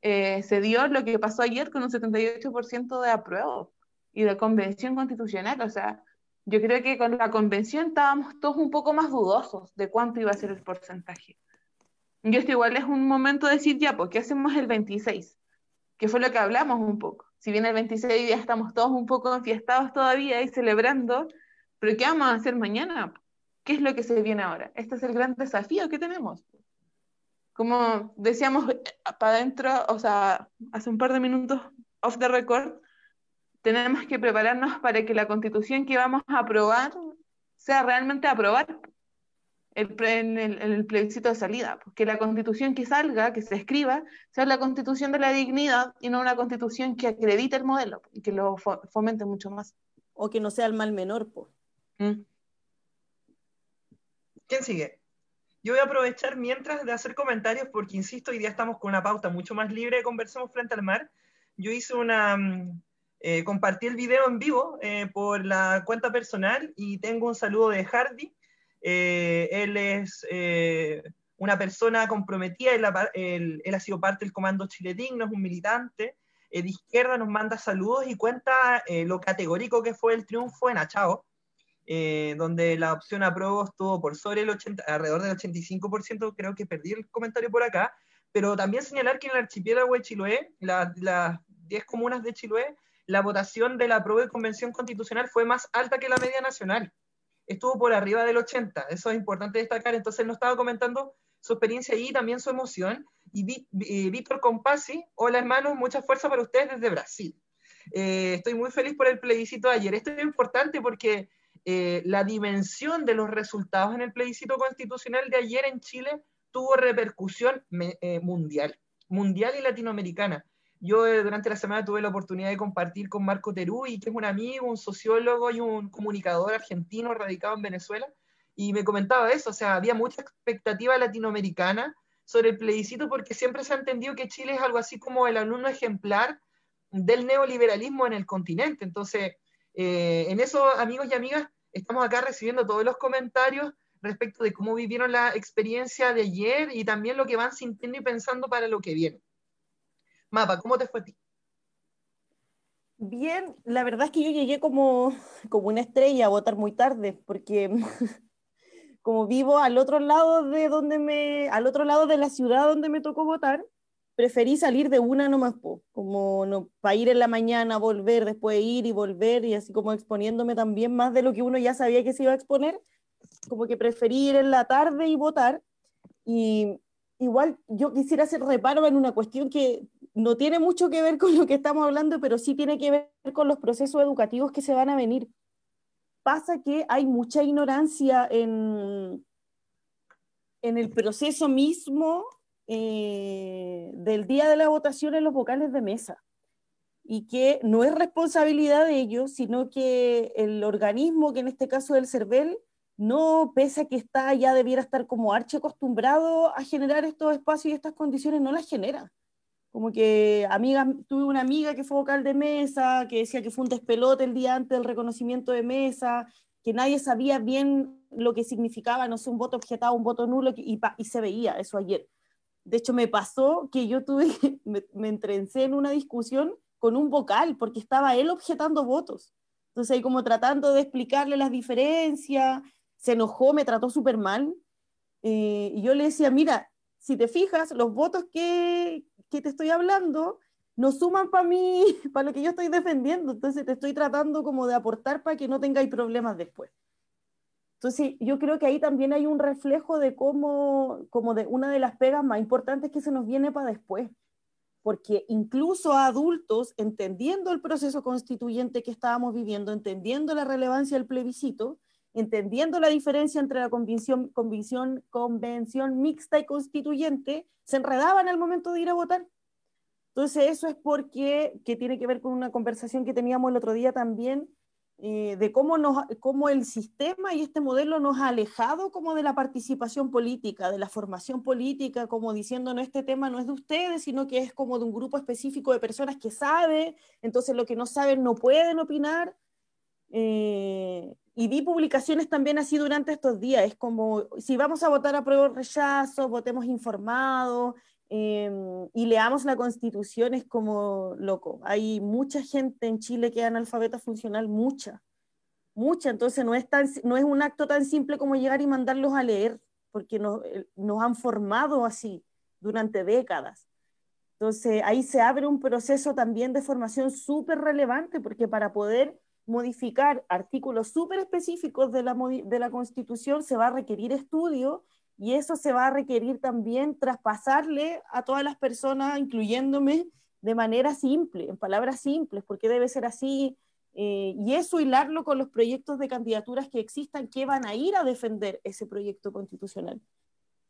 eh, se dio lo que pasó ayer con un 78% de apruebo y de convención constitucional. O sea, yo creo que con la convención estábamos todos un poco más dudosos de cuánto iba a ser el porcentaje. Y esto igual es un momento de decir, ya, pues, ¿qué hacemos el 26? Que fue lo que hablamos un poco. Si bien el 26 ya estamos todos un poco enfiestados todavía y celebrando, pero ¿qué vamos a hacer mañana? ¿Qué es lo que se viene ahora? Este es el gran desafío que tenemos. Como decíamos eh, para adentro, o sea, hace un par de minutos off the record, tenemos que prepararnos para que la constitución que vamos a aprobar sea realmente aprobar en, el, plebiscito de salida. Que la constitución que salga, que se escriba, sea la constitución de la dignidad y no una constitución que acredite el modelo y que lo fomente mucho más. O que no sea el mal menor, pues. ¿Quién sigue? Yo voy a aprovechar mientras de hacer comentarios porque, insisto, hoy día estamos con una pauta mucho más libre de Conversemos Frente al Mar. Yo hice una... Mm, eh, compartí el video en vivo eh, por la cuenta personal y tengo un saludo de Hardy. Eh, él es una persona comprometida, él, él, ha sido parte del Comando Chile Digno, es un militante de izquierda, nos manda saludos y cuenta lo categórico que fue el triunfo en Achao eh, donde la opción apruebo estuvo por sobre el 80, alrededor del 85%, creo que perdí el comentario por acá, pero también señalar que en el archipiélago de Chiloé, las 10 comunas de Chiloé, la votación de la apruebo de convención constitucional fue más alta que la media nacional. Estuvo por arriba del 80, eso es importante destacar. Entonces nos estaba comentando su experiencia y también su emoción. Y eh, Víctor Compasi, hola hermanos, mucha fuerza para ustedes desde Brasil. Eh, estoy muy feliz por el plebiscito de ayer. Esto es importante porque eh, la dimensión de los resultados en el plebiscito constitucional de ayer en Chile tuvo repercusión eh, mundial, mundial y latinoamericana. Yo eh, durante la semana tuve la oportunidad de compartir con Marco Terú, que es un amigo, un sociólogo y un comunicador argentino radicado en Venezuela, y me comentaba eso, o sea, había mucha expectativa latinoamericana sobre el plebiscito porque siempre se ha entendido que Chile es algo así como el alumno ejemplar del neoliberalismo en el continente. Entonces, en eso, amigos y amigas, estamos acá recibiendo todos los comentarios respecto de cómo vivieron la experiencia de ayer y también lo que van sintiendo y pensando para lo que viene. Mapa, ¿cómo te fue a ti? Bien, la verdad es que yo llegué como, como una estrella a votar muy tarde, porque como vivo al otro lado de donde me, al otro lado de la ciudad donde me tocó votar, preferí salir de una nomás, como no, para ir en la mañana, volver, después ir y volver, y así como exponiéndome también más de lo que uno ya sabía que se iba a exponer, como que preferí ir en la tarde y votar. Y igual yo quisiera hacer reparo en una cuestión que no tiene mucho que ver con lo que estamos hablando, pero sí tiene que ver con los procesos educativos que se van a venir. Pasa que hay mucha ignorancia en, en el proceso mismo eh, del día de la votación en los vocales de mesa y que no es responsabilidad de ellos, sino que el organismo, que en este caso es el CERVEL, no, pese a que está, ya debiera estar como arche acostumbrado a generar estos espacios y estas condiciones, no las genera. Como que amiga, tuve una amiga que fue vocal de mesa, que decía que fue un despelote el día antes del reconocimiento de mesa, que nadie sabía bien lo que significaba, no sé, un voto objetado, un voto nulo, y, y se veía eso ayer. De hecho, me pasó que yo tuve, me, me entrencé en una discusión con un vocal, porque estaba él objetando votos. Entonces, ahí como tratando de explicarle las diferencias, se enojó, me trató súper mal. Eh, y yo le decía, mira, si te fijas, los votos que, que te estoy hablando no suman para mí, para lo que yo estoy defendiendo. Entonces, te estoy tratando como de aportar para que no tengáis problemas después. Entonces, yo creo que ahí también hay un reflejo de cómo, como de una de las pegas más importantes que se nos viene para después, porque incluso a adultos, entendiendo el proceso constituyente que estábamos viviendo, entendiendo la relevancia del plebiscito, entendiendo la diferencia entre la convención, convención, convención mixta y constituyente, se enredaban al momento de ir a votar. Entonces, eso es porque, que tiene que ver con una conversación que teníamos el otro día también, eh, de cómo, nos, cómo el sistema y este modelo nos ha alejado como de la participación política, de la formación política, como diciendo, no, este tema no es de ustedes, sino que es como de un grupo específico de personas que sabe, entonces lo que no saben no pueden opinar. Eh, y vi publicaciones también así durante estos días, es como, si vamos a votar a prueba o rechazo, votemos informados, em, y leamos la constitución es como loco. Hay mucha gente en Chile que es analfabeta funcional, mucha, mucha. Entonces no es, tan, no es un acto tan simple como llegar y mandarlos a leer, porque nos, eh, nos han formado así durante décadas. Entonces ahí se abre un proceso también de formación súper relevante, porque para poder modificar artículos súper específicos de la, de la Constitución se va a requerir estudio y eso se va a requerir también traspasarle a todas las personas, incluyéndome, de manera simple, en palabras simples, porque debe ser así, eh, y eso hilarlo con los proyectos de candidaturas que existan que van a ir a defender ese proyecto constitucional.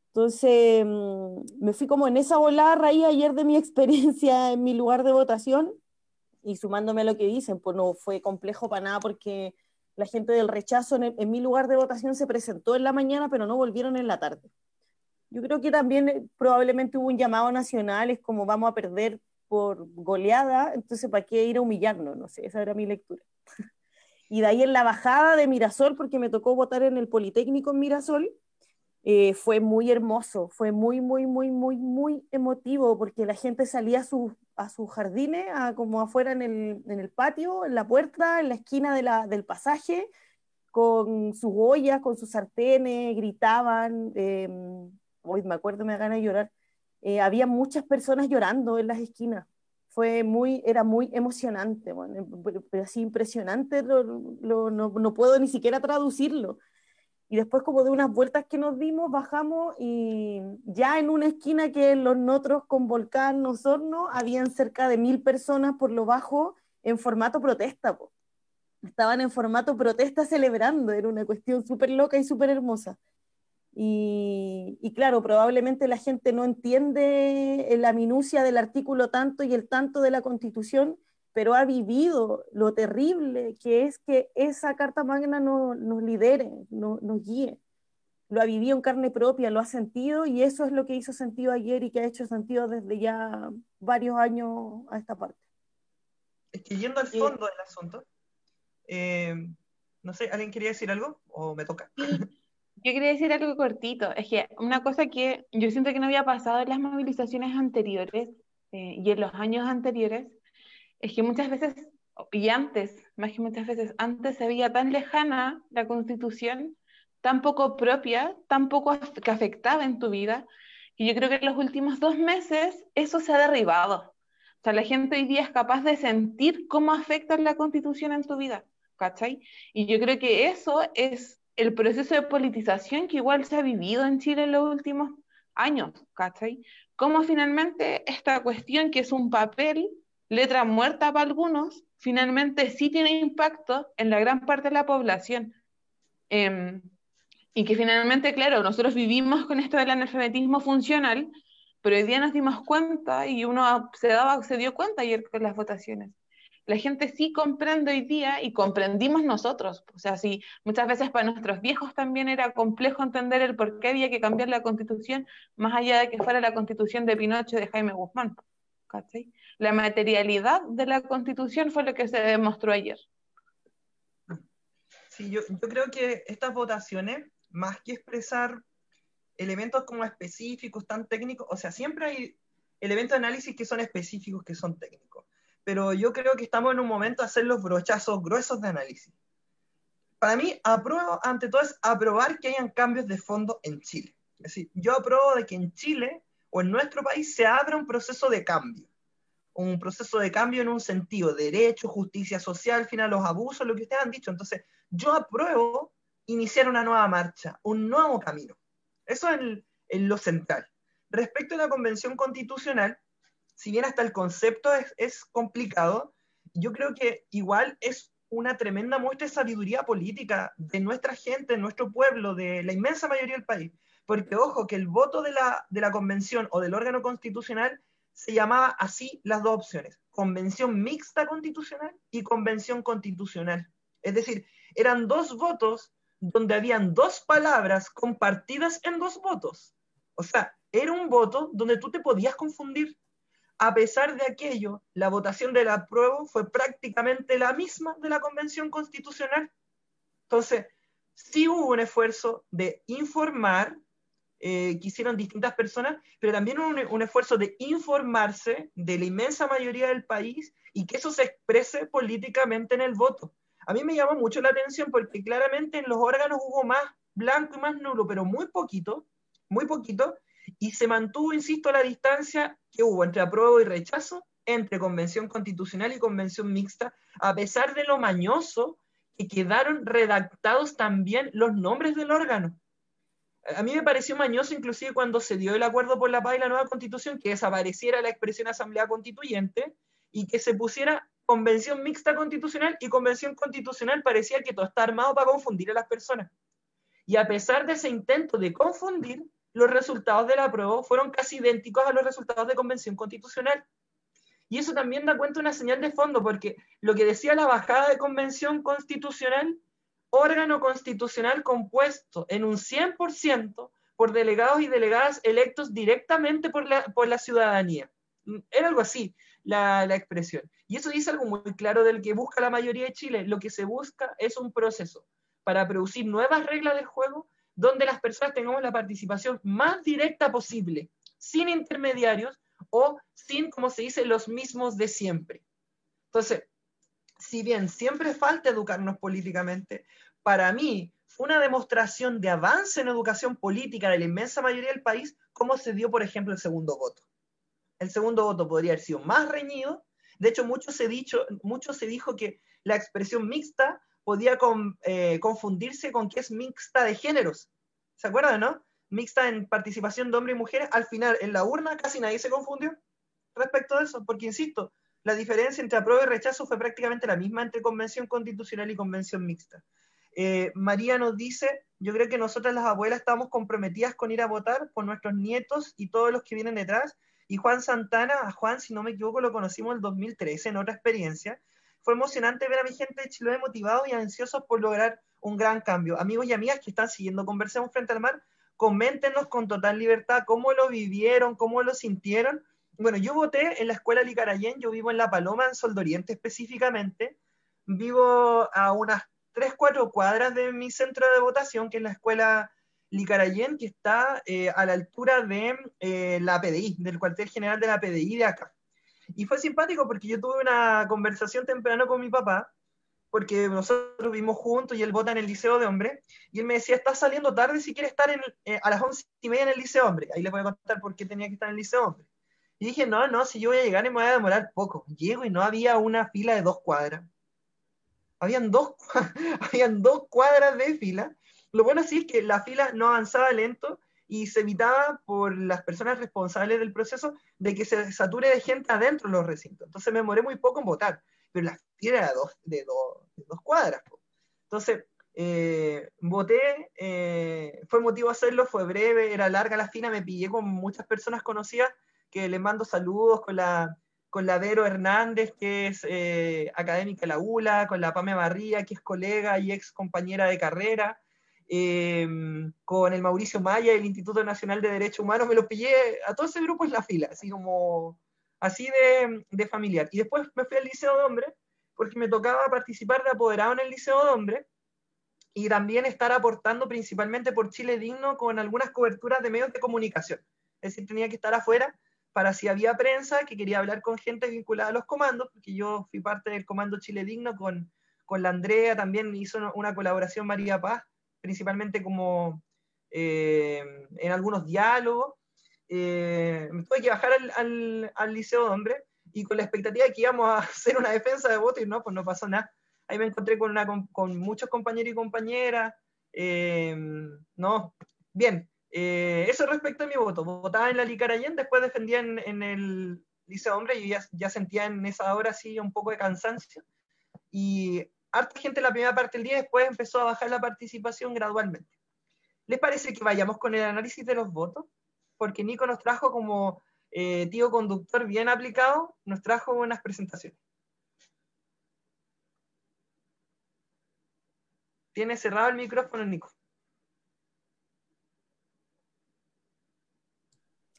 Entonces, mm, me fui como en esa volada raíz ayer de mi experiencia en mi lugar de votación y sumándome a lo que dicen, pues no fue complejo para nada porque la gente del rechazo en, mi lugar de votación se presentó en la mañana, pero no volvieron en la tarde. Yo creo que también eh, probablemente hubo un llamado nacional, es como vamos a perder por goleada, entonces ¿para qué ir a humillarnos? No sé, esa era mi lectura. y de ahí en la bajada de Mirasol, porque me tocó votar en el Politécnico en Mirasol, eh, fue muy hermoso, fue muy, muy, muy, muy, muy emotivo, porque la gente salía a, sus a sus jardines, a, como afuera en el, en el, patio, en la puerta, en la esquina de la, del pasaje, con sus ollas, con sus sartenes, gritaban. Eh, hoy me acuerdo, me da ganas de llorar. Eh, había muchas personas llorando en las esquinas. Fue muy, era muy emocionante, bueno, pero así impresionante, lo, lo, no, no puedo ni siquiera traducirlo y después como de unas vueltas que nos dimos, bajamos y ya en una esquina que los Notros con Volcán Osorno, habían cerca de mil personas por lo bajo en formato protesta. Estaban en formato protesta celebrando, era una cuestión súper loca y súper hermosa. Y, y, claro, probablemente la gente no entiende la minucia del artículo tanto y el tanto de la constitución, pero ha vivido lo terrible que es que esa Carta Magna no, nos lidere, no, nos guíe. Lo ha vivido en carne propia, lo ha sentido y eso es lo que hizo sentido ayer y que ha hecho sentido desde ya varios años a esta parte. Es que yendo al fondo del asunto, eh, no sé, ¿alguien quería decir algo o me toca? Yo quería decir algo cortito. Es que una cosa que yo siento que no había pasado en las movilizaciones anteriores eh, y en los años anteriores es que muchas veces, y antes, más que muchas veces, antes se veía tan lejana la constitución, tan poco propia, tan poco que afectaba en tu vida, y yo creo que en los últimos dos meses eso se ha derribado. O sea, la gente hoy día es capaz de sentir cómo afecta la constitución en tu vida, ¿cachai? Y yo creo que eso es el proceso de politización que igual se ha vivido en Chile en los últimos años, ¿cachai? Cómo finalmente esta cuestión que es un papel letra muerta para algunos, finalmente sí tiene impacto en la gran parte de la población. Em, y que finalmente, claro, nosotros vivimos con esto del analfabetismo funcional, pero hoy día nos dimos cuenta y uno se, daba, se dio cuenta ayer con las votaciones. La gente sí comprende hoy día y comprendimos nosotros. O sea, sí, muchas veces para nuestros viejos también era complejo entender el por qué había que cambiar la constitución, más allá de que fuera la constitución de Pinocho de Jaime Guzmán. La materialidad de la constitución fue lo que se demostró ayer. Sí, yo, creo que estas votaciones, más que expresar elementos como específicos, tan técnicos, o sea, siempre hay elementos de análisis que son específicos, que son técnicos, pero yo creo que estamos en un momento de hacer los brochazos gruesos de análisis. Para mí, apruebo, ante todo, es aprobar que hayan cambios de fondo en Chile. Es decir, yo apruebo de que en Chile o en nuestro país se abre un proceso de cambio. Un proceso de cambio en un sentido, derecho, justicia social, final los abusos, lo que ustedes han dicho. Entonces, yo apruebo iniciar una nueva marcha, un nuevo camino. Eso es, lo central. Respecto a la convención constitucional, si bien hasta el concepto es, es complicado, yo creo que igual es una tremenda muestra de sabiduría política de nuestra gente, de nuestro pueblo, de la inmensa mayoría del país. Porque ojo, que el voto de la, de la convención o del órgano constitucional se llamaba así las dos opciones, convención mixta constitucional y convención constitucional. Es decir, eran dos votos donde habían dos palabras compartidas en dos votos. O sea, era un voto donde tú te podías confundir. A pesar de aquello, la votación del apruebo fue prácticamente la misma de la convención constitucional. Entonces, sí hubo un esfuerzo de informar eh, que hicieron distintas personas, pero también un, esfuerzo de informarse de la inmensa mayoría del país y que eso se exprese políticamente en el voto. A mí me llamó mucho la atención porque claramente en los órganos hubo más blanco y más nulo, pero muy poquito, muy poquito, y se mantuvo, insisto, la distancia que hubo entre apruebo y rechazo, entre convención constitucional y convención mixta, a pesar de lo mañoso que quedaron redactados también los nombres del órgano. A mí me pareció mañoso inclusive cuando se dio el acuerdo por la paz y la nueva constitución que desapareciera la expresión asamblea constituyente y que se pusiera convención mixta constitucional y convención constitucional parecía que todo está armado para confundir a las personas. Y a pesar de ese intento de confundir, los resultados de la prueba fueron casi idénticos a los resultados de convención constitucional. Y eso también da cuenta una señal de fondo, porque lo que decía la bajada de convención constitucional órgano constitucional compuesto en un 100% por delegados y delegadas electos directamente por la, por la ciudadanía. Era algo así la, la, expresión. Y eso dice algo muy claro del que busca la mayoría de Chile. Lo que se busca es un proceso para producir nuevas reglas del juego donde las personas tengamos la participación más directa posible, sin intermediarios o sin, como se dice, los mismos de siempre. Entonces, si bien siempre falta educarnos políticamente, para mí fue una demostración de avance en educación política de la inmensa mayoría del país, como se dio, por ejemplo, el segundo voto. El segundo voto podría haber sido más reñido. De hecho, mucho se, dicho, mucho se dijo que la expresión mixta podía eh, confundirse con que es mixta de géneros. ¿Se acuerdan, no? Mixta en participación de hombres y mujeres. Al final, en la urna, casi nadie se confundió respecto de eso, porque, insisto, la diferencia entre apruebo y rechazo fue prácticamente la misma entre convención constitucional y convención mixta. Eh, María nos dice, yo creo que nosotras las abuelas estamos comprometidas con ir a votar por nuestros nietos y todos los que vienen detrás. Y Juan Santana, a Juan, si no me equivoco, lo conocimos en el 2013 en otra experiencia. Fue emocionante ver a mi gente de Chiloé motivados y ansiosos por lograr un gran cambio. Amigos y amigas que están siguiendo Conversemos Frente al Mar, coméntenos con total libertad cómo lo vivieron, cómo lo sintieron bueno, yo voté en la escuela Licarayén, yo vivo en La Paloma, en Soldoriente específicamente. Vivo a unas 3, 4 cuadras de mi centro de votación, que es la escuela Licarayén, que está eh, a la altura de eh, la PDI, del cuartel general de la PDI de acá. Y fue simpático porque yo tuve una conversación temprano con mi papá, porque nosotros vivimos juntos y él vota en el Liceo de Hombre, y él me decía, estás saliendo tarde si quieres estar en, eh, a las once y media en el Liceo Hombre. Ahí les voy a contar por qué tenía que estar en el Liceo Hombre. Y dije, no, no, si yo voy a llegar y me voy a demorar poco. Llego y no había una fila de dos cuadras. Habían dos, habían dos cuadras de fila. Lo bueno sí es que la fila no avanzaba lento y se evitaba por las personas responsables del proceso de que se sature de gente adentro de los recintos. Entonces me demoré muy poco en votar, pero la fila era dos, de, dos, de dos cuadras. Entonces, eh, voté, eh, fue motivo hacerlo, fue breve, era larga la fila, me pillé con muchas personas conocidas que le mando saludos con la, con la Vero Hernández, que es eh, académica de la ULA, con la Pame Barría, que es colega y ex compañera de carrera, eh, con el Mauricio Maya del Instituto Nacional de Derechos Humanos, me lo pillé a todo ese grupo en la fila, así como, así de, de familiar. Y después me fui al Liceo de Hombres, porque me tocaba participar de apoderado en el Liceo de Hombres, y también estar aportando principalmente por Chile Digno con algunas coberturas de medios de comunicación. Es decir, tenía que estar afuera para si había prensa que quería hablar con gente vinculada a los comandos, porque yo fui parte del Comando Chile Digno con, con la Andrea, también hizo una colaboración María Paz, principalmente como eh, en algunos diálogos. Eh, tuve que bajar al, al, Liceo de Hombre y con la expectativa de que íbamos a hacer una defensa de voto y no, pues no pasó nada. Ahí me encontré con, una, con muchos compañeros y compañeras. Eh, no, bien, eh, eso respecto a mi voto. Votaba en la Licarayén, después defendía en, en el Liceo Hombre y ya, sentía en esa hora sí un poco de cansancio. Y harta gente la primera parte del día, después empezó a bajar la participación gradualmente. ¿Les parece que vayamos con el análisis de los votos? Porque Nico nos trajo como eh, tío conductor bien aplicado, nos trajo unas presentaciones. Tiene cerrado el micrófono, Nico.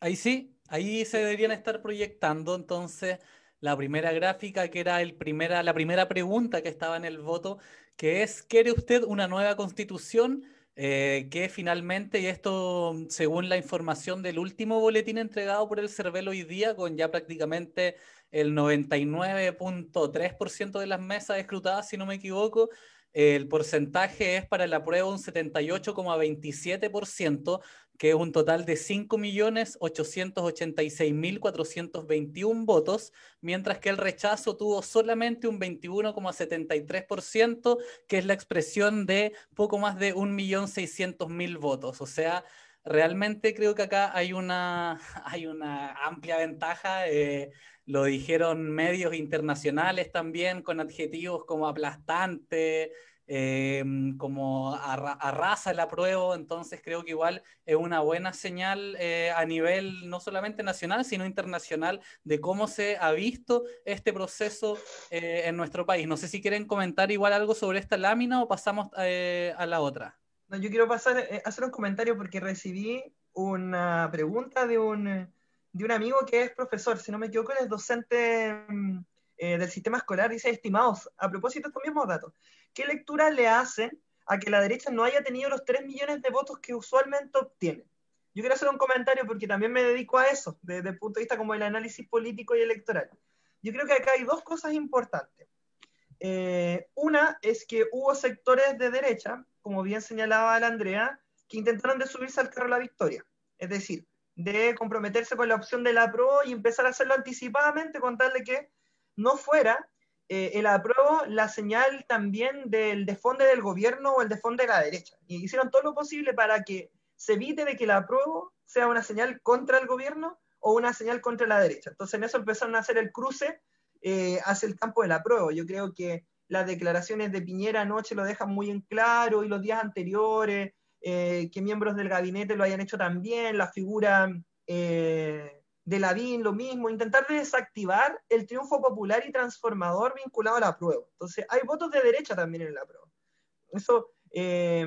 Ahí sí, ahí se deberían estar proyectando entonces la primera gráfica, que era el primera, la primera pregunta que estaba en el voto, que es, ¿quiere usted una nueva constitución? eh, que finalmente, y esto según la información del último boletín entregado por el CERVEL hoy día, con ya prácticamente el 99.3% de las mesas escrutadas, si no me equivoco, el porcentaje es para la prueba un 78,27%, que es un total de 5.886.421 votos, mientras que el rechazo tuvo solamente un 21,73%, que es la expresión de poco más de 1.600.000 votos. O sea, realmente creo que acá hay una, hay una amplia ventaja. Eh, lo dijeron medios internacionales también con adjetivos como aplastante, em, como arrasa el apruebo, entonces creo que igual es una buena señal eh, a nivel no solamente nacional, sino internacional de cómo se ha visto este proceso eh, en nuestro país. No sé si quieren comentar igual algo sobre esta lámina o pasamos eh, a la otra. No, yo quiero pasar, hacer un comentario porque recibí una pregunta de un de un amigo que es profesor, si no me equivoco, es docente mm, eh, del sistema escolar, dice, estimados, a propósito de estos mismos datos, ¿qué lectura le hacen a que la derecha no haya tenido los 3 millones de votos que usualmente obtiene? Yo quiero hacer un comentario porque también me dedico a eso, desde el punto de vista como el análisis político y electoral. Yo creo que acá hay dos cosas importantes. Eh, una es que hubo sectores de derecha, como bien señalaba la Andrea, que intentaron de subirse al carro de la victoria. Es decir, de comprometerse con la opción de la PRO y empezar a hacerlo anticipadamente con tal de que no fuera eh, el apruebo la señal también del desfonde del gobierno o el desfonde de la derecha. Y hicieron todo lo posible para que se evite de que el apruebo sea una señal contra el gobierno o una señal contra la derecha. Entonces en eso empezaron a hacer el cruce eh, hacia el campo del apruebo. Yo creo que las declaraciones de Piñera anoche lo dejan muy en claro y los días anteriores, eh, que miembros del gabinete lo hayan hecho también, la figura eh, de Lavín, lo mismo, intentar desactivar el triunfo popular y transformador vinculado a la prueba. Entonces, hay votos de derecha también en la prueba. Eso eh,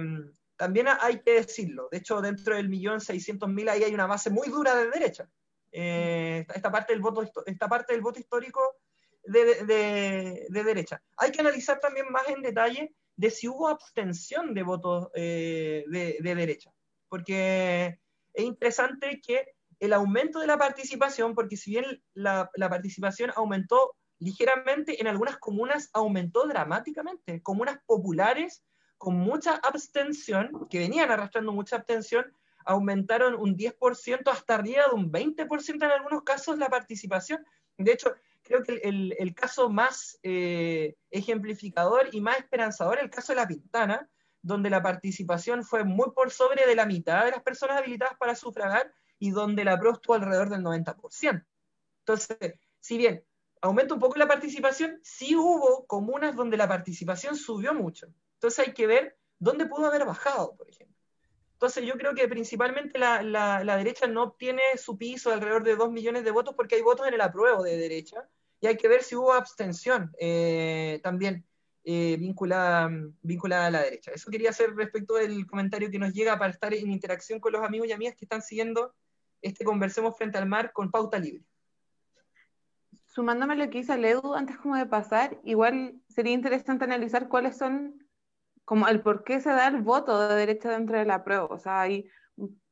también hay que decirlo. De hecho, dentro del millón seiscientos mil ahí hay una base muy dura de derecha. esta, parte del voto, esta parte del voto histórico de, de derecha. Hay que analizar también más en detalle de si hubo abstención de votos eh, de, derecha. Porque es interesante que el aumento de la participación, porque si bien la, participación aumentó ligeramente, en algunas comunas aumentó dramáticamente. Comunas populares con mucha abstención, que venían arrastrando mucha abstención, aumentaron un 10% hasta arriba de un 20% en algunos casos la participación. De hecho, creo que el, caso más eh, ejemplificador y más esperanzador es el caso de La Pintana, donde la participación fue muy por sobre de la mitad de las personas habilitadas para sufragar y donde la PRO estuvo alrededor del 90%. Entonces, si bien aumenta un poco la participación, sí hubo comunas donde la participación subió mucho. Entonces hay que ver dónde pudo haber bajado, por ejemplo. Entonces yo creo que principalmente la, la, derecha no obtiene su piso de alrededor de 2 millones de votos porque hay votos en el apruebo de derecha y hay que ver si hubo abstención eh, también eh, vinculada, vinculada a la derecha. Eso quería hacer respecto del comentario que nos llega para estar en interacción con los amigos y amigas que están siguiendo este Conversemos Frente al Mar con pauta libre. Sumándome lo que dice Ledu antes como de pasar, igual sería interesante analizar cuáles son como el por qué se da el voto de derecha dentro de la prueba. O sea, hay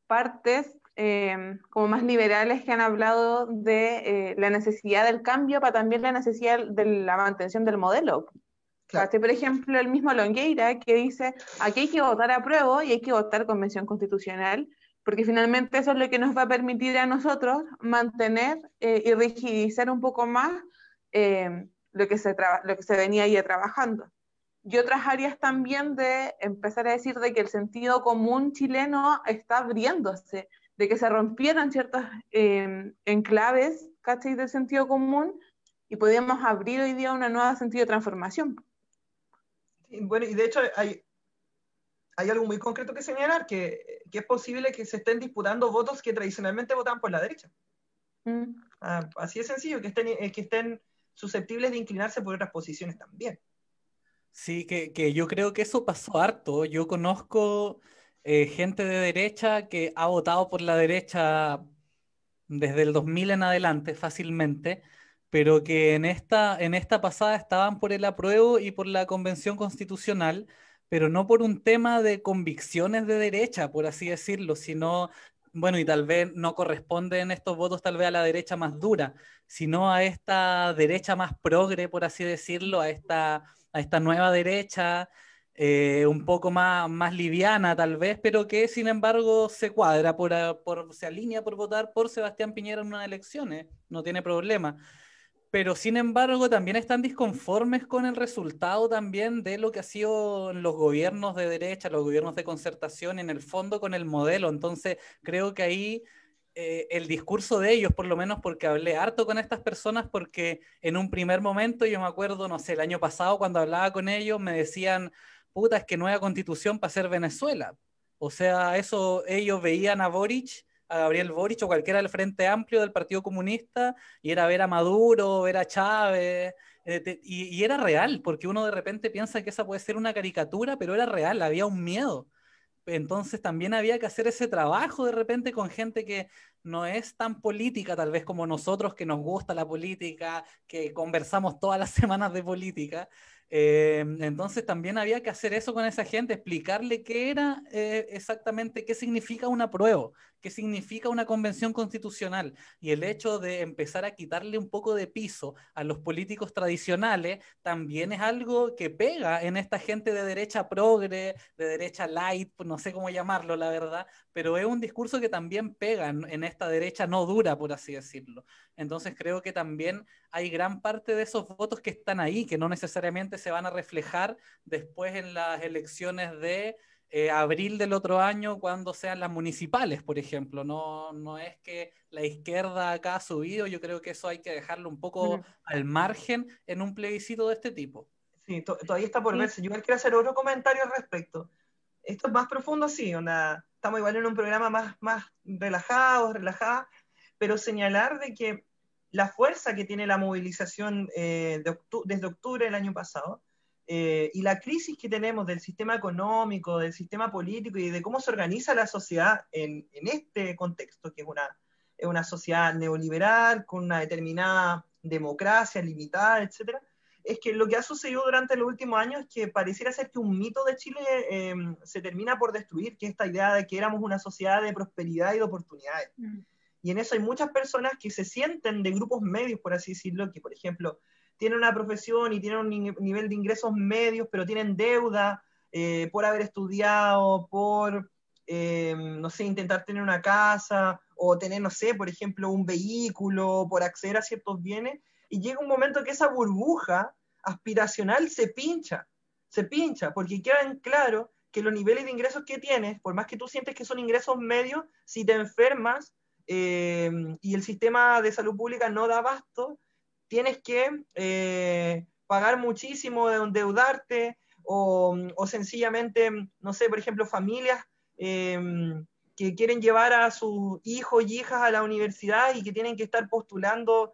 partes eh, como más liberales que han hablado de eh, la necesidad del cambio, pero también la necesidad de la mantención del modelo. Claro. por ejemplo, el mismo Longueira que dice, aquí hay que votar a prueba y hay que votar convención constitucional, porque finalmente eso es lo que nos va a permitir a nosotros mantener eh, y rigidizar un poco más lo, que se lo que se venía ya trabajando y otras áreas también de empezar a decir de que el sentido común chileno está abriéndose, de que se rompieron ciertas eh, enclaves, ¿cachai? Del sentido común y podíamos abrir hoy día una nueva sentido de transformación. bueno, y de hecho hay, hay algo muy concreto que señalar, que, que, es posible que se estén disputando votos que tradicionalmente votan por la derecha. Mm. Ah, así de sencillo, que estén, eh, que estén susceptibles de inclinarse por otras posiciones también. Sí, que, yo creo que eso pasó harto. Yo conozco eh, gente de derecha que ha votado por la derecha desde el 2000 en adelante fácilmente, pero que en esta, en esta pasada estaban por el apruebo y por la convención constitucional, pero no por un tema de convicciones de derecha, por así decirlo, sino, bueno, y tal vez no corresponden estos votos tal vez a la derecha más dura, sino a esta derecha más progre, por así decirlo, a esta, a esta nueva derecha eh, un poco más, más liviana tal vez, pero que sin embargo se cuadra, por, por, se alinea por votar por Sebastián Piñera en unas elecciones, no tiene problema. Pero sin embargo también están disconformes con el resultado también de lo que ha sido los gobiernos de derecha, los gobiernos de concertación, en el fondo con el modelo. Entonces creo que ahí eh, el discurso de ellos, por lo menos porque hablé harto con estas personas, porque en un primer momento yo me acuerdo, no sé, el año pasado cuando hablaba con ellos me decían puta, es que nueva constitución para ser Venezuela. O sea, eso ellos veían a Boric, a Gabriel Boric o cualquiera del Frente Amplio del Partido Comunista, y era ver a Maduro, ver a Chávez, eh, y, y, era real, porque uno de repente piensa que esa puede ser una caricatura, pero era real, había un miedo. Entonces también había que hacer ese trabajo de repente con gente que no es tan política tal vez como nosotros, que nos gusta la política, que conversamos todas las semanas de política, eh, entonces también había que hacer eso con esa gente, explicarle qué era eh, exactamente, qué significa una prueba, qué significa una convención constitucional. Y el hecho de empezar a quitarle un poco de piso a los políticos tradicionales también es algo que pega en esta gente de derecha progre, de derecha light, no sé cómo llamarlo, la verdad, pero es un discurso que también pega en esta derecha no dura, por así decirlo. Entonces creo que también hay gran parte de esos votos que están ahí, que no necesariamente se van a reflejar después en las elecciones de eh, abril del otro año cuando sean las municipales, por ejemplo. No, no es que la izquierda acá ha subido, yo creo que eso hay que dejarlo un poco al margen en un plebiscito de este tipo. Sí, todavía está por verse. Yo quiero hacer otro comentario al respecto. Esto es más profundo, sí, estamos igual en un programa más, más relajado, relajada, pero señalar de que la fuerza que tiene la movilización eh, desde octubre del año pasado eh, y la crisis que tenemos del sistema económico, del sistema político y de cómo se organiza la sociedad en, este contexto, que es una, es una sociedad neoliberal con una determinada democracia limitada, etcétera, es que lo que ha sucedido durante los últimos años es que pareciera ser que un mito de Chile em, se termina por destruir, que esta idea de que éramos una sociedad de prosperidad y de oportunidades. Mm. Y en eso hay muchas personas que se sienten de grupos medios, por así decirlo, que por ejemplo tienen una profesión y tienen un nivel de ingresos medios, pero tienen deuda eh, por haber estudiado, por, eh, no sé, intentar tener una casa o tener, no sé, por ejemplo, un vehículo, por acceder a ciertos bienes. Y llega un momento que esa burbuja aspiracional se pincha, se pincha, porque queda en claro que los niveles de ingresos que tienes, por más que tú sientes que son ingresos medios, si te enfermas, eh, y el sistema de salud pública no da abasto, tienes que eh, pagar muchísimo, endeudarte, o, o, sencillamente, no sé, por ejemplo, familias eh, que quieren llevar a sus hijos y hijas a la universidad y que tienen que estar postulando,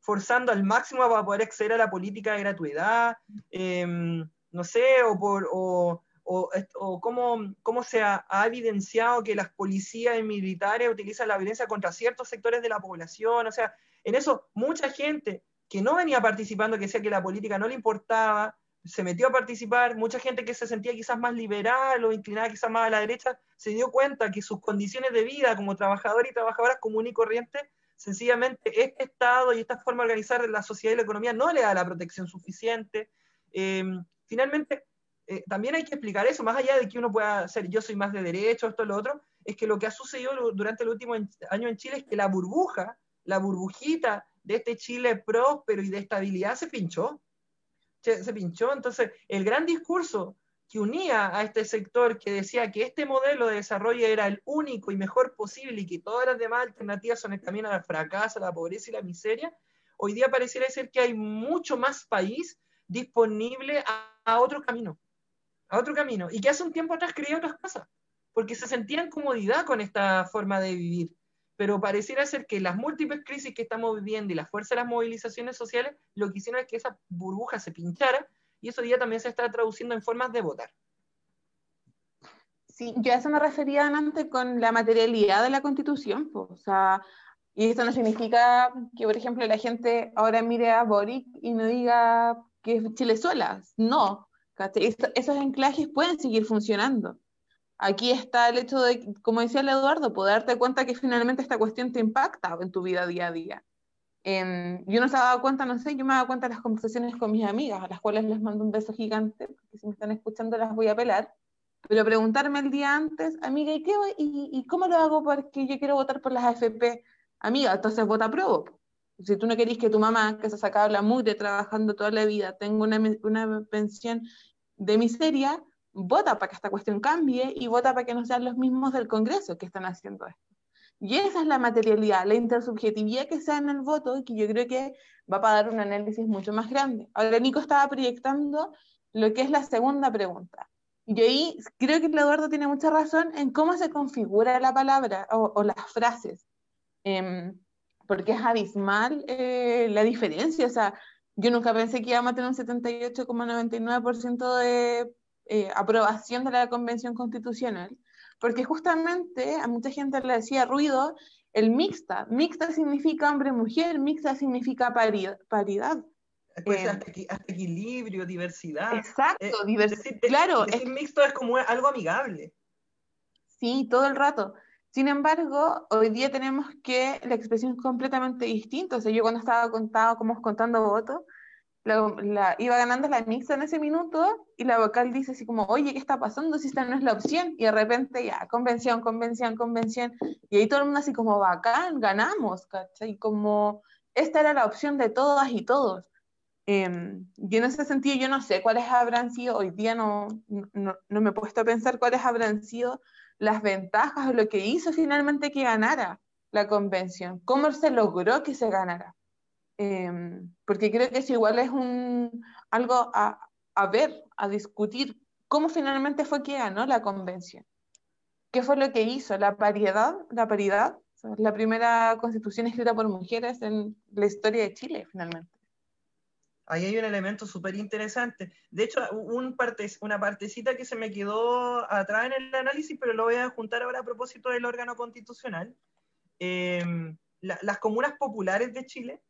forzando al máximo para poder acceder a la política de gratuidad, no sé, o por... O, o, cómo, se ha, evidenciado que las policías y militares utilizan la violencia contra ciertos sectores de la población. O sea, en eso mucha gente que no venía participando, que decía que la política no le importaba, se metió a participar, mucha gente que se sentía quizás más liberal o inclinada quizás más a la derecha, se dio cuenta que sus condiciones de vida como trabajadores y trabajadoras comunes y corrientes, sencillamente este Estado y esta forma de organizar la sociedad y la economía no le da la protección suficiente. Eh, finalmente, eh, también hay que explicar eso, más allá de que uno pueda ser yo soy más de derecho, esto, lo otro, es que lo que ha sucedido durante el último año en Chile es que la burbuja, la burbujita de este Chile próspero y de estabilidad se pinchó. Se, pinchó. Entonces, el gran discurso que unía a este sector que decía que este modelo de desarrollo era el único y mejor posible y que todas las demás alternativas son el camino al fracaso, a la pobreza y la miseria, hoy día pareciera ser que hay mucho más país disponible a otro camino a otro camino, y que hace un tiempo atrás creía otras cosas, porque se sentía en comodidad con esta forma de vivir. Pero pareciera ser que las múltiples crisis que estamos viviendo y la fuerza de las movilizaciones sociales lo que hicieron es que esa burbuja se pinchara y eso ya también se está traduciendo en formas de votar. Sí, yo a eso me refería antes con la materialidad de la constitución, o sea, y esto no significa que, por ejemplo, la gente ahora mire a Boric y no diga que es Chile no, esos anclajes pueden seguir funcionando. Aquí está el hecho de, como decía el Eduardo, poder darte cuenta que finalmente esta cuestión te impacta en tu vida día a día. yo no se dado cuenta, no sé, yo me dado cuenta de las conversaciones con mis amigas, a las cuales les mando un beso gigante, porque si me están escuchando las voy a pelar, pero preguntarme el día antes, amiga, ¿y, qué, y, y cómo lo hago porque yo quiero votar por las AFP? Amiga, entonces vota pro. Si tú no querés que tu mamá, que se ha sacado la mugre trabajando toda la vida, tenga una, una pensión de miseria, vota para que esta cuestión cambie y vota para que no sean los mismos del Congreso que están haciendo esto. Y esa es la materialidad, la intersubjetividad que sea en el voto que yo creo que va para dar un análisis mucho más grande. Ahora Nico estaba proyectando lo que es la segunda pregunta. Y ahí creo que Eduardo tiene mucha razón en cómo se configura la palabra o, las frases. Em, porque es abismal eh, la diferencia. O sea, yo nunca pensé que íbamos a tener un 78,99% de eh, aprobación de la Convención Constitucional, porque justamente a mucha gente le decía ruido el mixta. Mixta significa hombre-mujer, mixta significa paridad. Pues hasta, equilibrio, diversidad. Exacto, eh, diversidad. Claro. es, mixto es como algo amigable. Sí, todo el rato. Sin embargo, hoy día tenemos que la expresión es completamente distinta. O sea, yo cuando estaba contado, como contando votos, la, iba ganando la mixta en ese minuto y la vocal dice así como, oye, ¿qué está pasando si esta no es la opción? Y de repente ya, convención, convención, convención. Y ahí todo el mundo así como, bacán, ganamos, ¿cachai? Como, esta era la opción de todas y todos. Em, y en ese sentido yo no sé cuáles habrán sido, hoy día no, no, no me he puesto a pensar cuáles habrán sido las ventajas o lo que hizo finalmente que ganara la convención, cómo se logró que se ganara. Em, porque creo que eso igual es un, algo a, a, ver, a discutir, cómo finalmente fue que ganó la convención. ¿Qué fue lo que hizo? La paridad, la paridad, la primera constitución escrita por mujeres en la historia de Chile, finalmente. Ahí hay un elemento súper interesante. De hecho, un parte, una partecita que se me quedó atrás en el análisis, pero lo voy a juntar ahora a propósito del órgano constitucional. Em, las comunas populares de Chile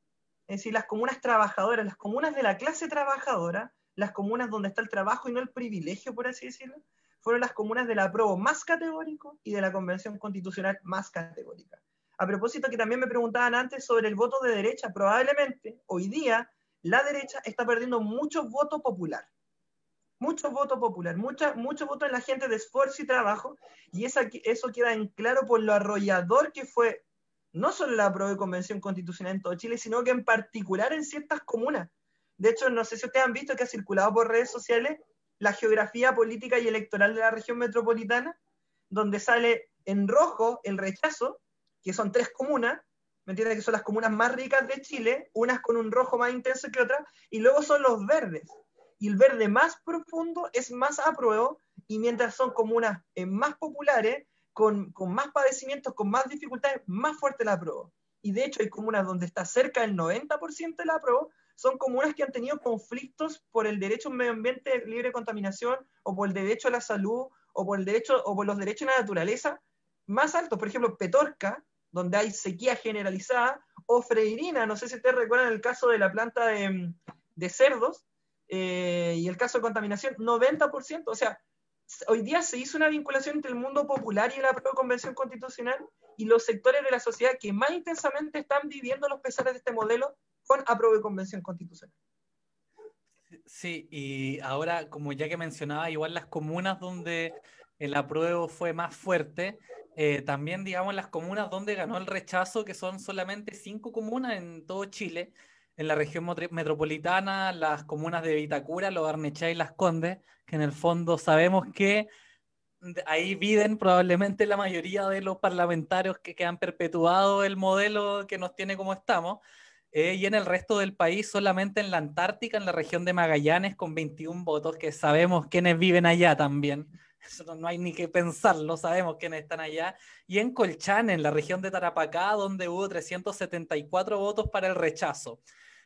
es decir, las comunas trabajadoras, las comunas de la clase trabajadora, las comunas donde está el trabajo y no el privilegio, por así decirlo, fueron las comunas del apruebo más categórico y de la convención constitucional más categórica. A propósito que también me preguntaban antes sobre el voto de derecha, probablemente hoy día la derecha está perdiendo mucho voto popular. Mucho voto popular, mucho, mucho voto en la gente de esfuerzo y trabajo, y eso queda en claro por lo arrollador que fue no solo la aprobó Convención Constitucional en todo Chile, sino que en particular en ciertas comunas. De hecho, no sé si ustedes han visto que ha circulado por redes sociales la geografía política y electoral de la región metropolitana, donde sale en rojo el rechazo, que son tres comunas, ¿me entiendes? Que son las comunas más ricas de Chile, unas con un rojo más intenso que otras, y luego son los verdes. Y el verde más profundo es más apruebo, y mientras son comunas eh, más populares, con, más padecimientos, con más dificultades, más fuerte la apruebo. Y de hecho hay comunas donde está cerca del 90% de la apruebo, son comunas que han tenido conflictos por el derecho a un medio ambiente libre de contaminación, o por el derecho a la salud, o por, el derecho, o por los derechos a la naturaleza más altos. Por ejemplo, Petorca, donde hay sequía generalizada, o Freirina, no sé si ustedes recuerdan el caso de la planta de, cerdos, eh, y el caso de contaminación, 90%, o sea, hoy día se hizo una vinculación entre el mundo popular y la propia convención constitucional y los sectores de la sociedad que más intensamente están viviendo los pesares de este modelo con de convención constitucional. Sí, y ahora, como ya que mencionaba, igual las comunas donde el apruebo fue más fuerte, eh, también, digamos, las comunas donde ganó el rechazo, que son solamente cinco comunas en todo Chile, en la región metropolitana, las comunas de Vitacura, Los Barnechea y Las Condes, que en el fondo sabemos que ahí viven probablemente la mayoría de los parlamentarios que, han perpetuado el modelo que nos tiene como estamos. Eh, y en el resto del país, solamente en la Antártica, en la región de Magallanes, con 21 votos, que sabemos quiénes viven allá también. Eso no hay ni que pensarlo, sabemos quiénes están allá. Y en Colchane, en la región de Tarapacá, donde hubo 374 votos para el rechazo.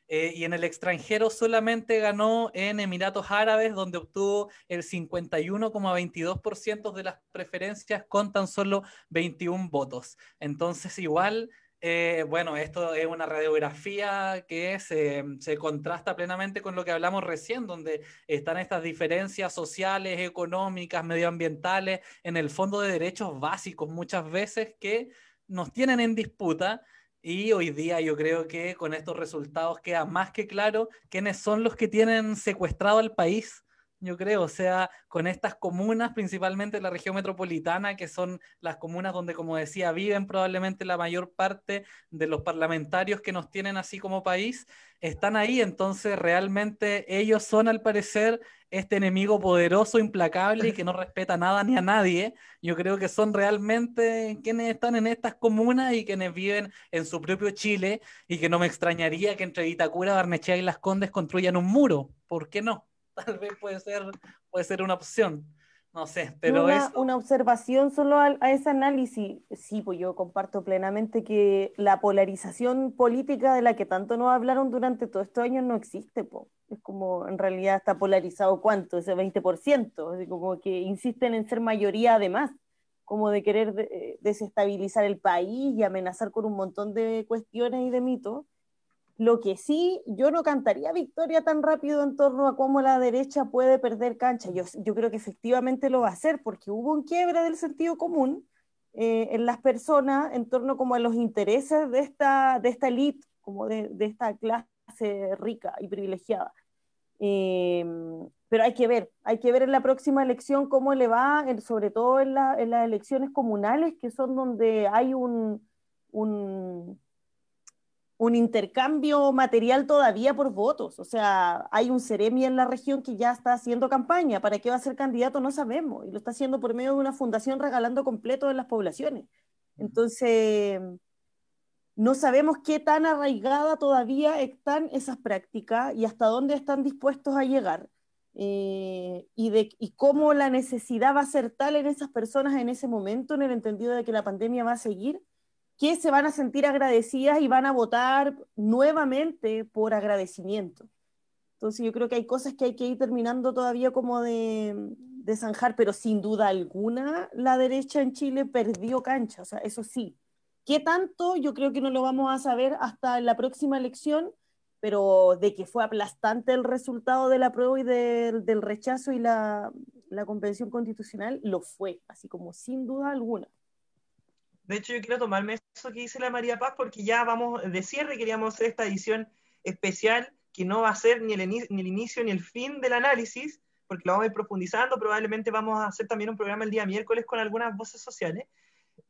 Eh, y en el extranjero solamente ganó en Emiratos Árabes, donde obtuvo el 51,22% de las preferencias con tan solo 21 votos. Entonces, igual Eh, bueno, esto es una radiografía que se, se, contrasta plenamente con lo que hablamos recién, donde están estas diferencias sociales, económicas, medioambientales, en el fondo de derechos básicos muchas veces que nos tienen en disputa. Y hoy día yo creo que con estos resultados queda más que claro quiénes son los que tienen secuestrado al país yo creo, o sea, con estas comunas, principalmente la región metropolitana, que son las comunas donde, como decía, viven probablemente la mayor parte de los parlamentarios que nos tienen así como país, están ahí, entonces realmente ellos son al parecer este enemigo poderoso, implacable y que no respeta nada ni a nadie. Yo creo que son realmente quienes están en estas comunas y quienes viven en su propio Chile y que no me extrañaría que entre Itacura, Barnechea y Las Condes construyan un muro. ¿Por qué no? tal vez puede ser, puede ser una opción. No sé, pero una, una observación solo a, ese análisis. Sí, pues yo comparto plenamente que la polarización política de la que tanto nos hablaron durante todos estos años no existe. Po. Es como, en realidad está polarizado cuánto, ese 20%. Así como que insisten en ser mayoría además, como de querer eh, desestabilizar el país y amenazar con un montón de cuestiones y de mitos lo que sí, yo no cantaría victoria tan rápido en torno a cómo la derecha puede perder cancha. Yo, yo creo que efectivamente lo va a hacer porque hubo un quiebre del sentido común eh, en las personas en torno como a los intereses de esta, de esta elite, como de, de esta clase rica y privilegiada. Eh, pero hay que ver, hay que ver en la próxima elección cómo le va, sobre todo en, la, en las elecciones comunales, que son donde hay un, un un intercambio material todavía por votos. O sea, hay un Ceremi en la región que ya está haciendo campaña. ¿Para qué va a ser candidato? No sabemos. Y lo está haciendo por medio de una fundación regalando completo en las poblaciones. Entonces, no sabemos qué tan arraigada todavía están esas prácticas y hasta dónde están dispuestos a llegar. Eh, y, de, y cómo la necesidad va a ser tal en esas personas en ese momento, en el entendido de que la pandemia va a seguir, que se van a sentir agradecidas y van a votar nuevamente por agradecimiento. Entonces yo creo que hay cosas que hay que ir terminando todavía como de, de zanjar, pero sin duda alguna la derecha en Chile perdió cancha, o sea, eso sí. ¿Qué tanto? Yo creo que no lo vamos a saber hasta la próxima elección, pero de que fue aplastante el resultado de la prueba y del rechazo y la, la convención constitucional, lo fue, así como sin duda alguna. De hecho, yo quiero tomarme eso que dice la María Paz porque ya vamos de cierre, queríamos hacer esta edición especial que no va a ser ni el, ni el inicio ni el fin del análisis, porque lo vamos a ir profundizando, probablemente vamos a hacer también un programa el día miércoles con algunas voces sociales.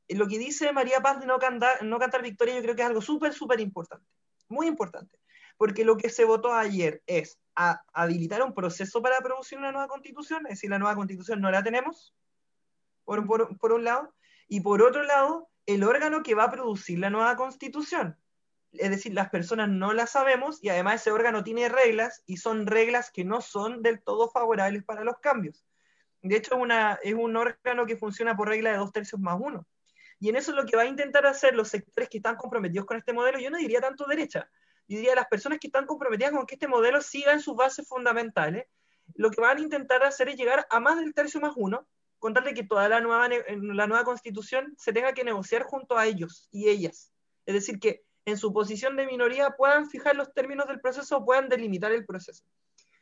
Eh, lo que dice María Paz de no cantar, no cantar victoria yo creo que es algo súper, súper importante, muy importante, porque lo que se votó ayer es a habilitar un proceso para producir una nueva constitución, es decir, la nueva constitución no la tenemos, por, por, por un lado, y por otro lado, el órgano que va a producir la nueva constitución. Es decir, las personas no la sabemos y además ese órgano tiene reglas y son reglas que no son del todo favorables para los cambios. De hecho, una, es un órgano que funciona por regla de dos tercios más uno. Y en eso es lo que va a intentar hacer los sectores que están comprometidos con este modelo, yo no diría tanto derecha, yo diría las personas que están comprometidas con que este modelo siga en sus bases fundamentales, lo que van a intentar hacer es llegar a más del tercio más uno, contarle que toda la nueva, la nueva constitución se tenga que negociar junto a ellos y ellas. Es decir, que en su posición de minoría puedan fijar los términos del proceso o puedan delimitar el proceso.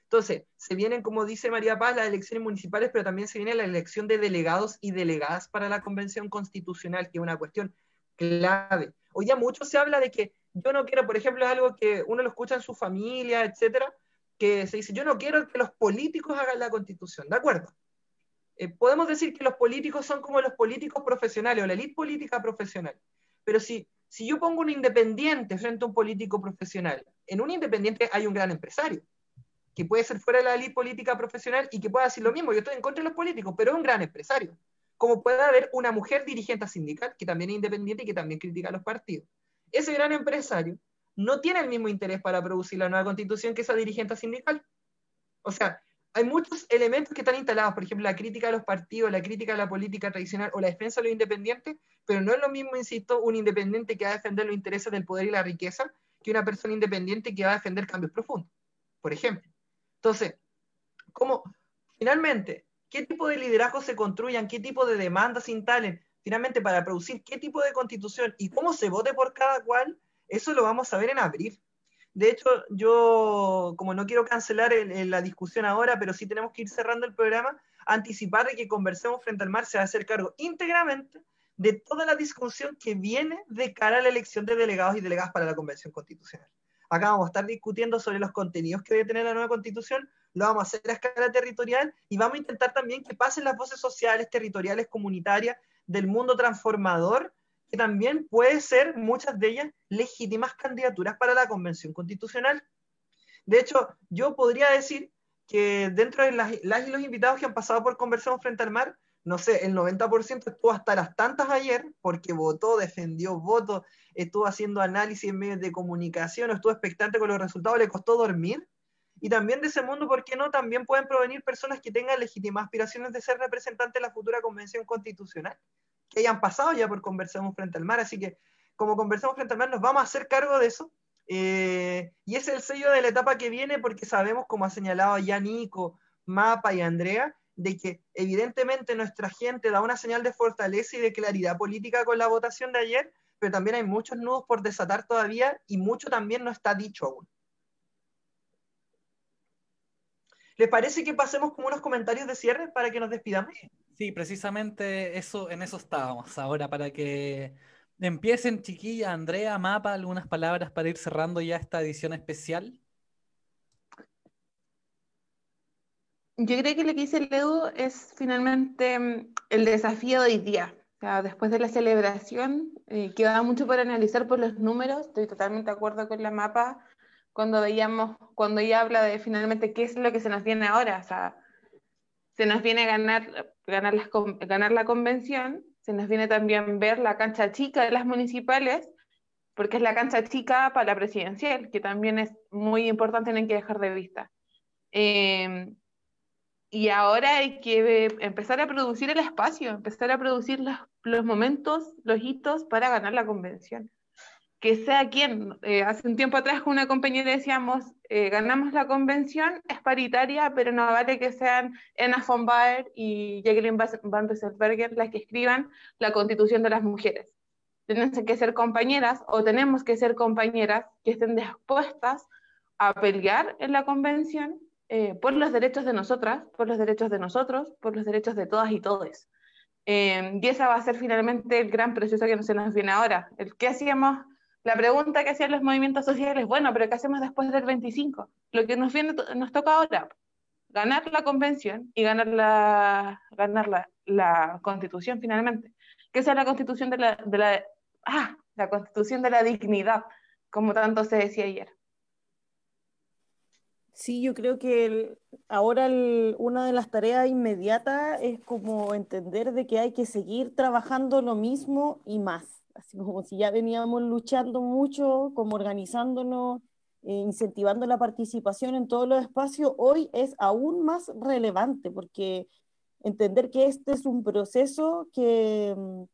Entonces, se vienen, como dice María Paz, las elecciones municipales, pero también se viene la elección de delegados y delegadas para la Convención Constitucional, que es una cuestión clave. Hoy ya mucho se habla de que yo no quiero, por ejemplo, es algo que uno lo escucha en su familia, etcétera, que se dice, yo no quiero que los políticos hagan la constitución, ¿de acuerdo? Eh, podemos decir que los políticos son como los políticos profesionales o la élite política profesional. Pero si, si yo pongo un independiente frente a un político profesional, en un independiente hay un gran empresario, que puede ser fuera de la élite política profesional y que pueda decir lo mismo, yo estoy en contra de los políticos, pero es un gran empresario. Como puede haber una mujer dirigente sindical que también es independiente y que también critica a los partidos. Ese gran empresario no tiene el mismo interés para producir la nueva constitución que esa dirigente sindical. O sea, hay muchos elementos que están instalados, por ejemplo, la crítica a los partidos, la crítica a la política tradicional o la defensa de los independientes, pero no es lo mismo, insisto, un independiente que va a defender los intereses del poder y la riqueza que una persona independiente que va a defender cambios profundos, por ejemplo. Entonces, ¿cómo, finalmente, qué tipo de liderazgo se construyan, qué tipo de demandas se instalen? finalmente para producir qué tipo de constitución y cómo se vote por cada cual, eso lo vamos a ver en abril. De hecho, yo, como no quiero cancelar la discusión ahora, pero sí tenemos que ir cerrando el programa, anticipar de que Conversemos Frente al Mar se va a hacer cargo íntegramente de toda la discusión que viene de cara a la elección de delegados y delegadas para la Convención Constitucional. Acá vamos a estar discutiendo sobre los contenidos que debe tener la nueva Constitución, lo vamos a hacer a escala territorial y vamos a intentar también que pasen las voces sociales, territoriales, comunitarias del mundo transformador que también puede ser, muchas de ellas, legítimas candidaturas para la Convención Constitucional. De hecho, yo podría decir que dentro de las, y los invitados que han pasado por Conversión Frente al Mar, no sé, el 90% estuvo hasta las tantas ayer, porque votó, defendió votos, estuvo haciendo análisis en medios de comunicación, estuvo expectante con los resultados, le costó dormir. Y también de ese mundo, ¿por qué no? También pueden provenir personas que tengan legítimas aspiraciones de ser representantes de la futura Convención Constitucional que hayan pasado ya por Conversemos Frente al Mar, así que como Conversemos Frente al Mar nos vamos a hacer cargo de eso. Eh, y es el sello de la etapa que viene porque sabemos, como ha señalado ya Nico, Mapa y Andrea, de que evidentemente nuestra gente da una señal de fortaleza y de claridad política con la votación de ayer, pero también hay muchos nudos por desatar todavía y mucho también no está dicho aún. ¿Les parece que pasemos con unos comentarios de cierre para que nos despidamos? Sí, precisamente eso, en eso estábamos. Ahora, para que empiecen, chiquilla, Andrea, Mapa, algunas palabras para ir cerrando ya esta edición especial. Yo creo que lo que dice Leo es finalmente mm, el desafío de hoy día. después de la celebración, eh, queda mucho por analizar por los números. Estoy totalmente de acuerdo con la mapa cuando veíamos, cuando ella habla de finalmente qué es lo que se nos viene ahora. O sea, se nos viene ganar, ganar, ganar la convención, se nos viene también ver la cancha chica de las municipales, porque es la cancha chica para la presidencial, que también es muy importante, no hay que dejar de vista. Em, y ahora hay que empezar a producir el espacio, empezar a producir los, los momentos, los hitos para ganar la convención que sea quien. Eh, hace un tiempo atrás con una compañera decíamos, eh, ganamos la convención, es paritaria, pero no vale que sean Enna von Baer y Jacqueline Van Rieselberger las que escriban la constitución de las mujeres. Tienen que ser compañeras o tenemos que ser compañeras que estén dispuestas a pelear en la convención eh, por los derechos de nosotras, por los derechos de nosotros, por los derechos de todas y todos. y esa va a ser finalmente el gran proceso que nos viene ahora. El que hacíamos la pregunta que hacían los movimientos sociales, bueno, pero ¿qué hacemos después del 25? Lo que nos, viene, nos toca ahora, ganar la convención y ganar la, ganar la, constitución finalmente. Que sea la constitución de la, de la, ah, la constitución de la dignidad, como tanto se decía ayer. Sí, yo creo que ahora una de las tareas inmediatas es como entender de que hay que seguir trabajando lo mismo y más así como si ya veníamos luchando mucho, como organizándonos, eh, incentivando la participación en todos los espacios, hoy es aún más relevante porque entender que este es un proceso que, mm,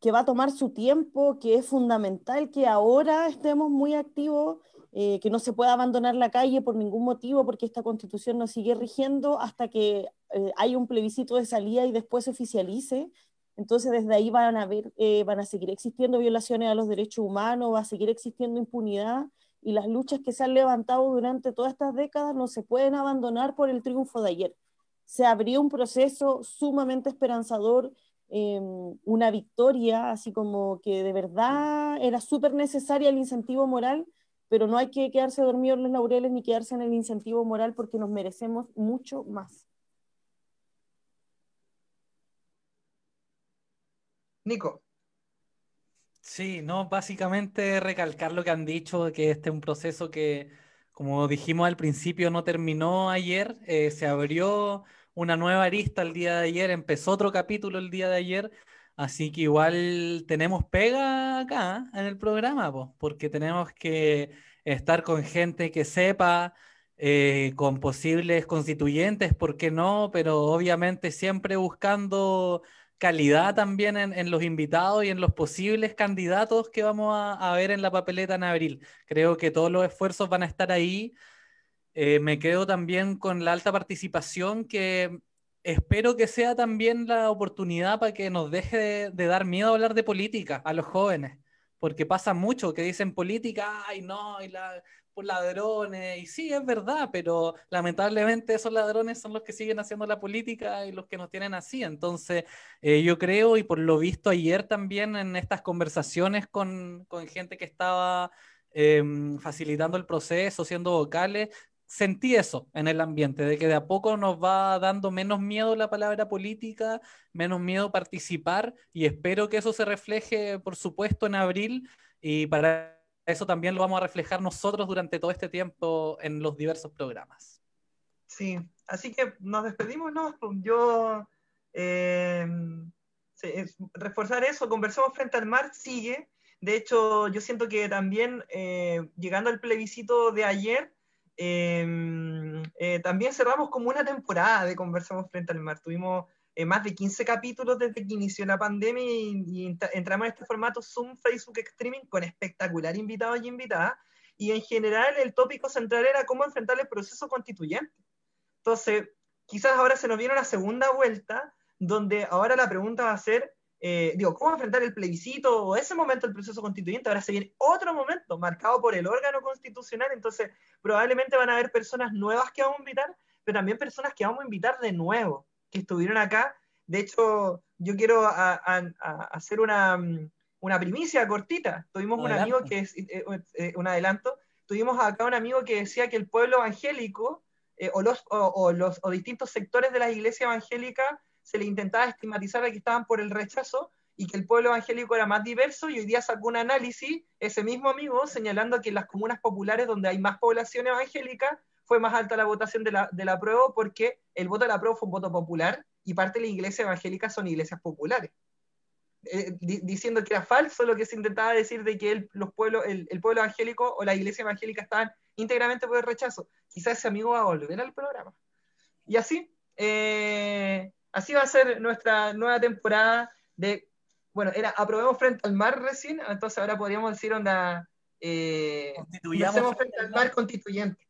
que va a tomar su tiempo, que es fundamental que ahora estemos muy activos, eh, que no se pueda abandonar la calle por ningún motivo, porque esta constitución nos sigue rigiendo hasta que eh, haya un plebiscito de salida y después se oficialice. Entonces, desde ahí van a, ver, eh, van a seguir existiendo violaciones a los derechos humanos, va a seguir existiendo impunidad y las luchas que se han levantado durante todas estas décadas no se pueden abandonar por el triunfo de ayer. Se abrió un proceso sumamente esperanzador, em, una victoria, así como que de verdad era súper necesaria el incentivo moral, pero no hay que quedarse dormidos en los laureles ni quedarse en el incentivo moral porque nos merecemos mucho más. Nico. Sí, no, básicamente recalcar lo que han dicho, que este es un proceso que, como dijimos al principio, no terminó ayer, eh, se abrió una nueva arista el día de ayer, empezó otro capítulo el día de ayer, así que igual tenemos pega acá en el programa, porque tenemos que estar con gente que sepa, eh, con posibles constituyentes, ¿por qué no? Pero obviamente siempre buscando calidad también en, los invitados y en los posibles candidatos que vamos a, ver en la papeleta en abril. Creo que todos los esfuerzos van a estar ahí. Eh, me quedo también con la alta participación que espero que sea también la oportunidad para que nos deje de, de dar miedo a hablar de política a los jóvenes porque pasa mucho que dicen política, ay no, y la, por ladrones, y sí, es verdad, pero lamentablemente esos ladrones son los que siguen haciendo la política y los que nos tienen así. Entonces, eh, yo creo, y por lo visto ayer también en estas conversaciones con, con gente que estaba em, facilitando el proceso, siendo vocales, sentí eso en el ambiente, de que de a poco nos va dando menos miedo la palabra política, menos miedo participar y espero que eso se refleje, por supuesto, en abril y para eso también lo vamos a reflejar nosotros durante todo este tiempo en los diversos programas. Sí, así que nos despedimos, ¿no? Yo, eh, reforzar eso, conversamos frente al mar, sigue. De hecho, yo siento que también eh, llegando al plebiscito de ayer, eh, también cerramos como una temporada de Conversamos Frente al Mar. Tuvimos eh, más de 15 capítulos desde que inició la pandemia y, entramos en este formato Zoom Facebook Streaming con espectacular invitados y invitadas. Y en general el tópico central era cómo enfrentar el proceso constituyente. Entonces, quizás ahora se nos viene una segunda vuelta donde ahora la pregunta va a ser eh, digo, cómo enfrentar el plebiscito o ese momento del proceso constituyente. Ahora se viene otro momento marcado por el órgano constitucional, entonces probablemente van a haber personas nuevas que vamos a invitar, pero también personas que vamos a invitar de nuevo, que estuvieron acá. De hecho, yo quiero hacer una, una, primicia cortita. Tuvimos un amigo que es eh, eh, un adelanto. Tuvimos acá un amigo que decía que el pueblo evangélico o, los, o, los, o distintos sectores de la iglesia evangélica se le intentaba estigmatizar a que estaban por el rechazo y que el pueblo evangélico era más diverso y hoy día sacó un análisis, ese mismo amigo, señalando que en las comunas populares donde hay más población evangélica fue más alta la votación de la, de la prueba porque el voto de la prueba fue un voto popular y parte de la iglesia evangélica son iglesias populares. Eh, diciendo que era falso lo que se intentaba decir de que el, los pueblos, el, el, pueblo evangélico o la iglesia evangélica estaban íntegramente por el rechazo. Quizás ese amigo va a volver al programa. Y así, eh, Así va a ser nuestra nueva temporada de, bueno, era aprobemos frente al mar recién, entonces ahora podríamos decir onda, eh, constituyamos frente al mar constituyente.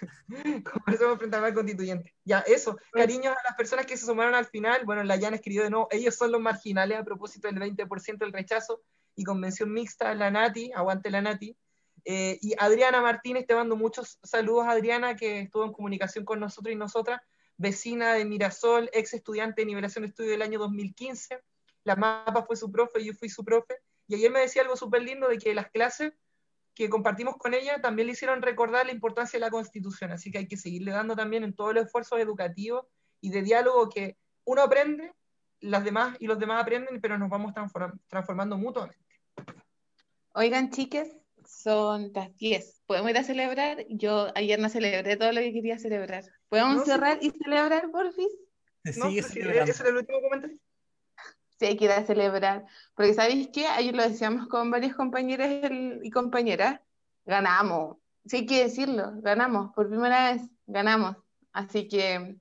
Conversemos frente al mar constituyente. Ya, eso. Cariños a las personas que se sumaron al final. Bueno, la Jan escribió de nuevo, ellos son los marginales a propósito del 20% del rechazo y convención mixta, la Nati, aguante la Nati. Eh, y Adriana Martínez, te mando muchos saludos, Adriana, que estuvo en comunicación con nosotros y nosotras vecina de Mirasol, ex estudiante de nivelación de estudio del año 2015. La mapa fue su profe, yo fui su profe. Y ayer me decía algo súper lindo de que las clases que compartimos con ella también le hicieron recordar la importancia de la Constitución. Así que hay que seguirle dando también en todos los esfuerzos educativos y de diálogo que uno aprende, las demás y los demás aprenden, pero nos vamos transformando mutuamente. Oigan, chiques, son las 10. ¿Podemos ir a celebrar? Yo ayer no celebré todo lo que quería celebrar. ¿Podemos cerrar y celebrar, porfis? No, ¿Ese es el último comentario? Sí, hay que ir a celebrar. Porque ¿sabéis qué? Ayer lo decíamos con varios compañeros y compañeras. Ganamos. Sí hay que decirlo. Ganamos. Por primera vez. Ganamos. Así que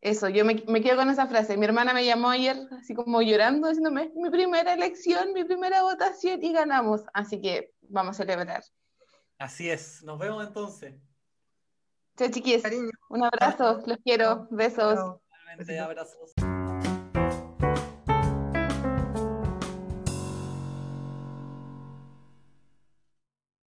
eso, yo me, me, quedo con esa frase. Mi hermana me llamó ayer así como llorando, diciéndome, mi primera elección, mi primera votación y ganamos. Así que vamos a celebrar. Así es, nos vemos entonces. Chao chiquis, un abrazo, los quiero, besos. Abrazos.